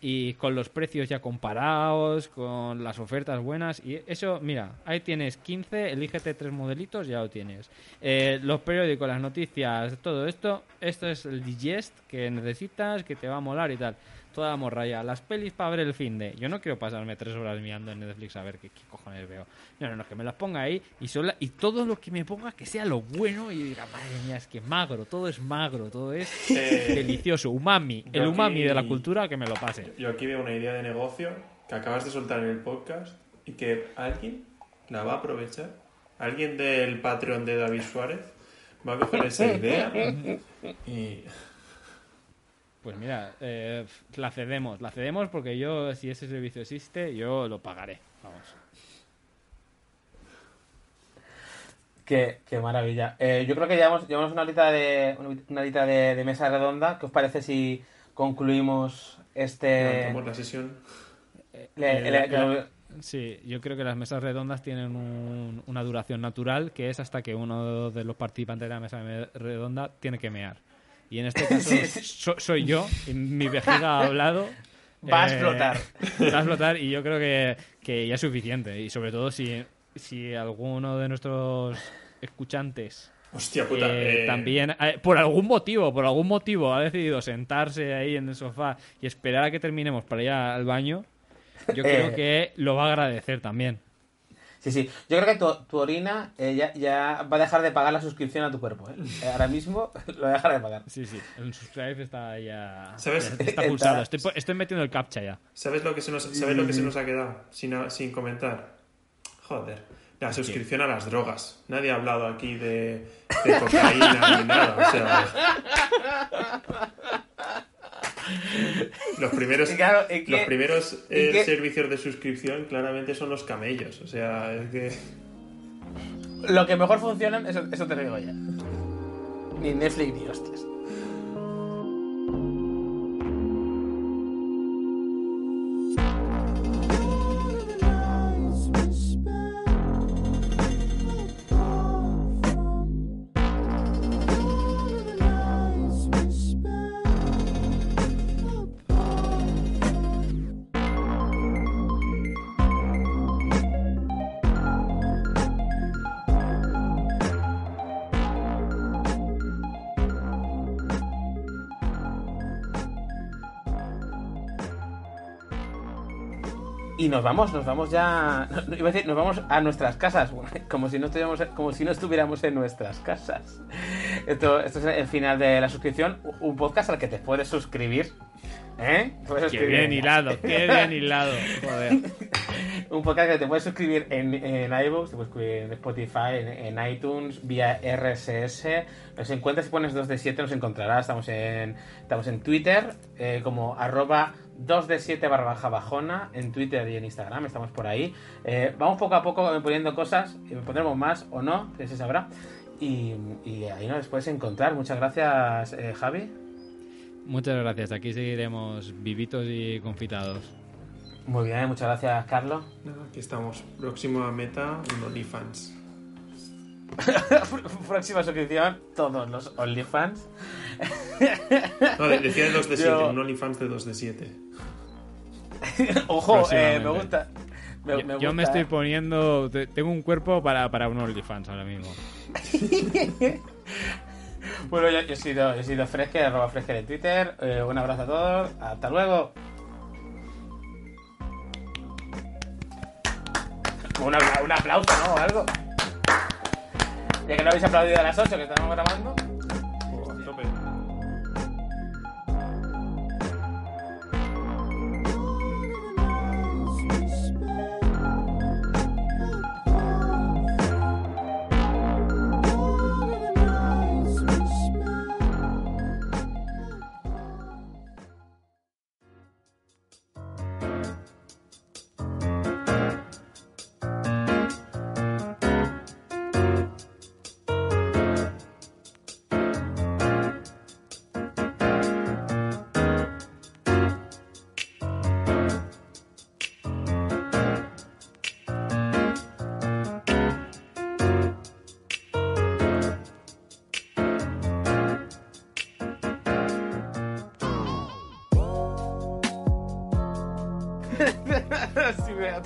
y con los precios ya comparados, con las ofertas buenas. Y eso, mira, ahí tienes 15, elígete tres modelitos, ya lo tienes. Eh, los periódicos, las noticias, todo esto, esto es el digest que necesitas, que te va a molar y tal. Toda la morralla. Las pelis para ver el fin de. Yo no quiero pasarme tres horas mirando en Netflix a ver qué, qué cojones veo. No, no, no, que me las ponga ahí y sola, y todo lo que me ponga que sea lo bueno y diga, madre mía, es que magro, todo es magro, todo es Eh, delicioso. Umami, el umami aquí- de la cultura que me lo pase. Yo aquí veo una idea de negocio que acabas de soltar en el podcast y que alguien la va a aprovechar. Alguien del Patreon de David Suárez va a coger esa idea y Pues mira, eh, la cedemos, la cedemos porque yo, si ese servicio existe, yo lo pagaré. Vamos. Qué, qué maravilla. Eh, yo creo que llevamos, llevamos una horita de una, horita de, de mesa redonda. ¿Qué os parece si concluimos este... levantamos la sesión. le- Eh, le- Sí, yo creo que las mesas redondas tienen un- una duración natural que es hasta que uno de los participantes de la mesa me- redonda tiene que mear. Y en este caso Sí, sí. so- soy yo, y mi vejiga ha hablado. Va a eh, explotar. Va a explotar y yo creo que, que ya es suficiente. Y sobre todo si, si alguno de nuestros escuchantes Hostia puta. eh, eh, también, eh, por algún motivo, por algún motivo, ha decidido sentarse ahí en el sofá y esperar a que terminemos para ir al baño, yo creo Eh. que lo va a agradecer también. Sí, sí. Yo creo que tu, tu orina eh, ya, ya va a dejar de pagar la suscripción a tu cuerpo. ¿eh? Eh, Ahora mismo lo va a dejar de pagar. Sí, sí, el subscribe está ya. ¿Sabes? ya está pulsado. Estoy, metiendo el captcha ya. ¿Sabes lo que se nos, ¿sabes lo que se nos ha quedado sin comentar? Joder. La suscripción a las drogas. Nadie ha hablado aquí de, de cocaína ni nada. O sea. Los primeros, Y claro, ¿y qué- los primeros eh, servicios de suscripción claramente son los camellos. O sea, es que. Lo que mejor funcionan, eso, eso te lo digo ya. Ni Netflix ni hostias. Nos vamos, nos vamos ya. Iba a decir, nos vamos a nuestras casas, como si no estuviéramos, como si no estuviéramos en nuestras casas. Esto, esto es el final de la suscripción, un podcast al que te puedes suscribir. ¿Eh? Puedes Qué bien hilado, qué bien hilado. Joder. Un podcast que te puedes suscribir en, en iVoox, te puedes suscribir en Spotify, en, en iTunes, vía RSS. Nos encuentras si pones 2 de 7 nos encontrarás. Estamos en, estamos en Twitter eh, como arroba 2 de 7 barra baja bajona, en Twitter y en Instagram, estamos por ahí. Eh, vamos poco a poco poniendo cosas, y pondremos más o no, que se sabrá. Y, y ahí nos puedes encontrar. Muchas gracias, eh, Javi. Muchas gracias. Aquí seguiremos vivitos y confitados. Muy bien, muchas gracias, Carlos. Aquí estamos. Próxima meta, un OnlyFans. Próxima suscripción, todos los OnlyFans. No, decía de 2 de 7, Yo- un OnlyFans de 2 de 7. Ojo, eh, me gusta. Me, Yo, me yo me gusta, estoy poniendo. te- Tengo un cuerpo para, para un OnlyFans ahora mismo. Bueno, yo, yo he sido, yo he sido Fresque, arroba Fresque de Twitter. Eh, un abrazo a todos. Hasta luego. Un, apla- un aplauso, ¿no? O algo. Ya que no habéis aplaudido a las 8 que estamos grabando.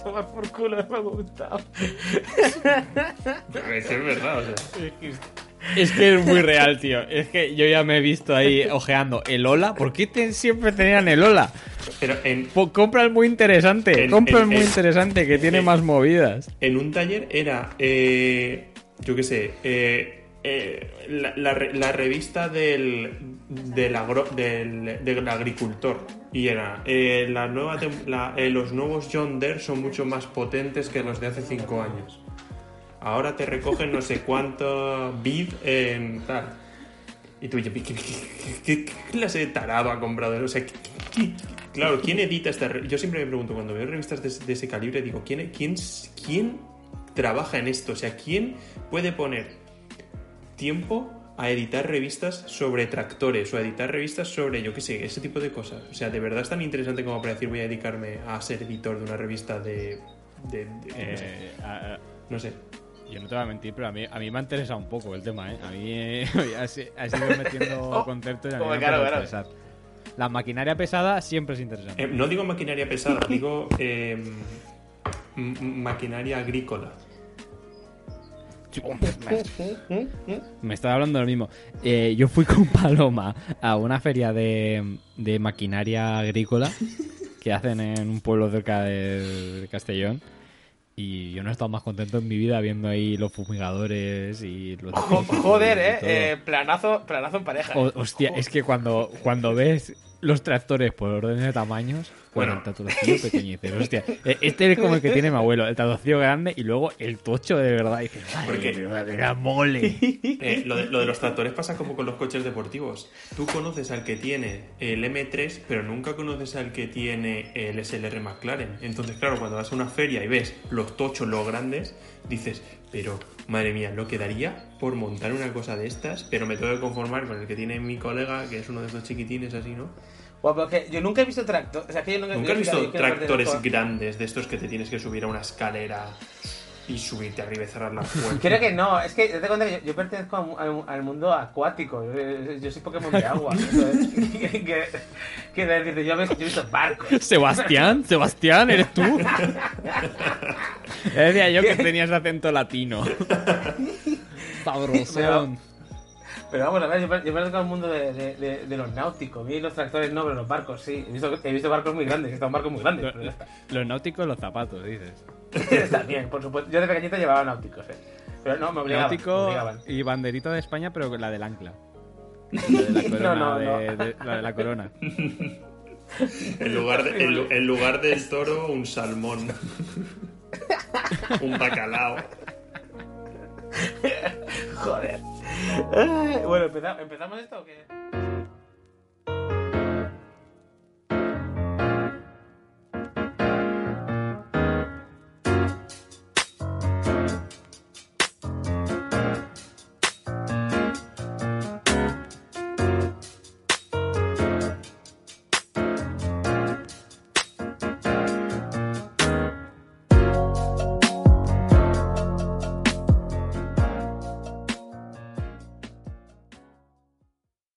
Tomar por culo, me ha gustado. Es que es verdad, o sea. Es que es muy real, tío. Es que yo ya me he visto ahí ojeando el Ola. ¿Por qué te- siempre tenían el Ola? Pero en, Po- compra el muy interesante. Compra el, muy interesante que tiene más movidas. en un taller era, eh, yo qué sé, eh, eh, la, la re- la revista del, del, agricultor. Y era, eh, la eh, los nuevos John Deere son mucho más potentes que los de hace 5 años. Ahora te recogen no sé cuánto bid en tal. Y tú, ¿qué, qué, clase de tarado ha comprado? O sea, ¿qué- qué- claro, ¿quién edita esta re- Yo siempre me pregunto, cuando veo revistas de, de ese calibre, digo, ¿quién, quién, ¿quién trabaja en esto? O sea, ¿quién puede poner tiempo a editar revistas sobre tractores o a editar revistas sobre, yo qué sé, ese tipo de cosas? O sea, ¿de verdad es tan interesante como para decir voy a dedicarme a ser editor de una revista de... de- de- no sé, Eh, a- a- no sé. yo no te voy a mentir, pero a mí, a mí me ha interesado un poco el tema, ¿eh? A mí eh, has, has ido metiendo Oh, conceptos y a mí me claro, claro. La maquinaria pesada siempre es interesante. Eh, no digo maquinaria pesada, digo eh, m- m- maquinaria agrícola. Me estaba hablando lo mismo. Eh, yo fui con Paloma a una feria de, de maquinaria agrícola que hacen en un pueblo cerca de, Castellón. Y yo no he estado más contento en mi vida viendo ahí los fumigadores y los... Joder, y eh, eh, planazo, planazo en pareja. O- hostia, es que cuando, cuando ves los tractores por orden de tamaños, bueno, Bueno. el tatuacillo dices, hostia, eh, este es como el que tiene mi abuelo, el tatuacillo grande y luego el tocho de verdad. Y dices, madre Porque- era mole. Eh, lo, de, lo de los tractores pasa como con los coches deportivos. Tú conoces al que tiene el M3, pero nunca conoces al que tiene el SLR McLaren. Entonces, claro, cuando vas a una feria y ves los tochos, los grandes, dices, pero madre mía, lo quedaría por montar una cosa de estas, pero me tengo que conformar con el que tiene mi colega, que es uno de estos chiquitines así, ¿no? Guapo, que yo nunca he visto tractor. O sea, que nunca, ¿Nunca yo- visto quiero tractores grandes de estos que te tienes que subir a una escalera y subirte arriba y cerrar la puerta? Creo que no, es que date cuenta que yo, yo pertenezco a al, mundo acuático. Yo, yo soy Pokémon de agua. que, que, yo, he visto- yo he visto barcos. Sebastián, Sebastián, ¿eres tú? Ya decía yo que tenías acento latino. Sabrosón. Pero vamos a ver, yo, per- yo pertenezco al mundo de, de, de- de los náuticos. Vi los tractores no, pero los barcos sí. He visto, he visto barcos muy grandes, he visto barcos muy grandes. Pero ya está. Los náuticos, los zapatos, dices. Está bien, por supuesto. Yo de pequeñito llevaba náuticos, eh. Pero no, me obligaban. me Náutico obligaban. y banderita de España, pero la del ancla. La de la corona. No, no, no. de- de- la de la corona. En lugar, de- en, lu- en lugar del toro, un salmón. un bacalao. Joder. Bueno, ¿empeza- ¿empezamos esto o qué?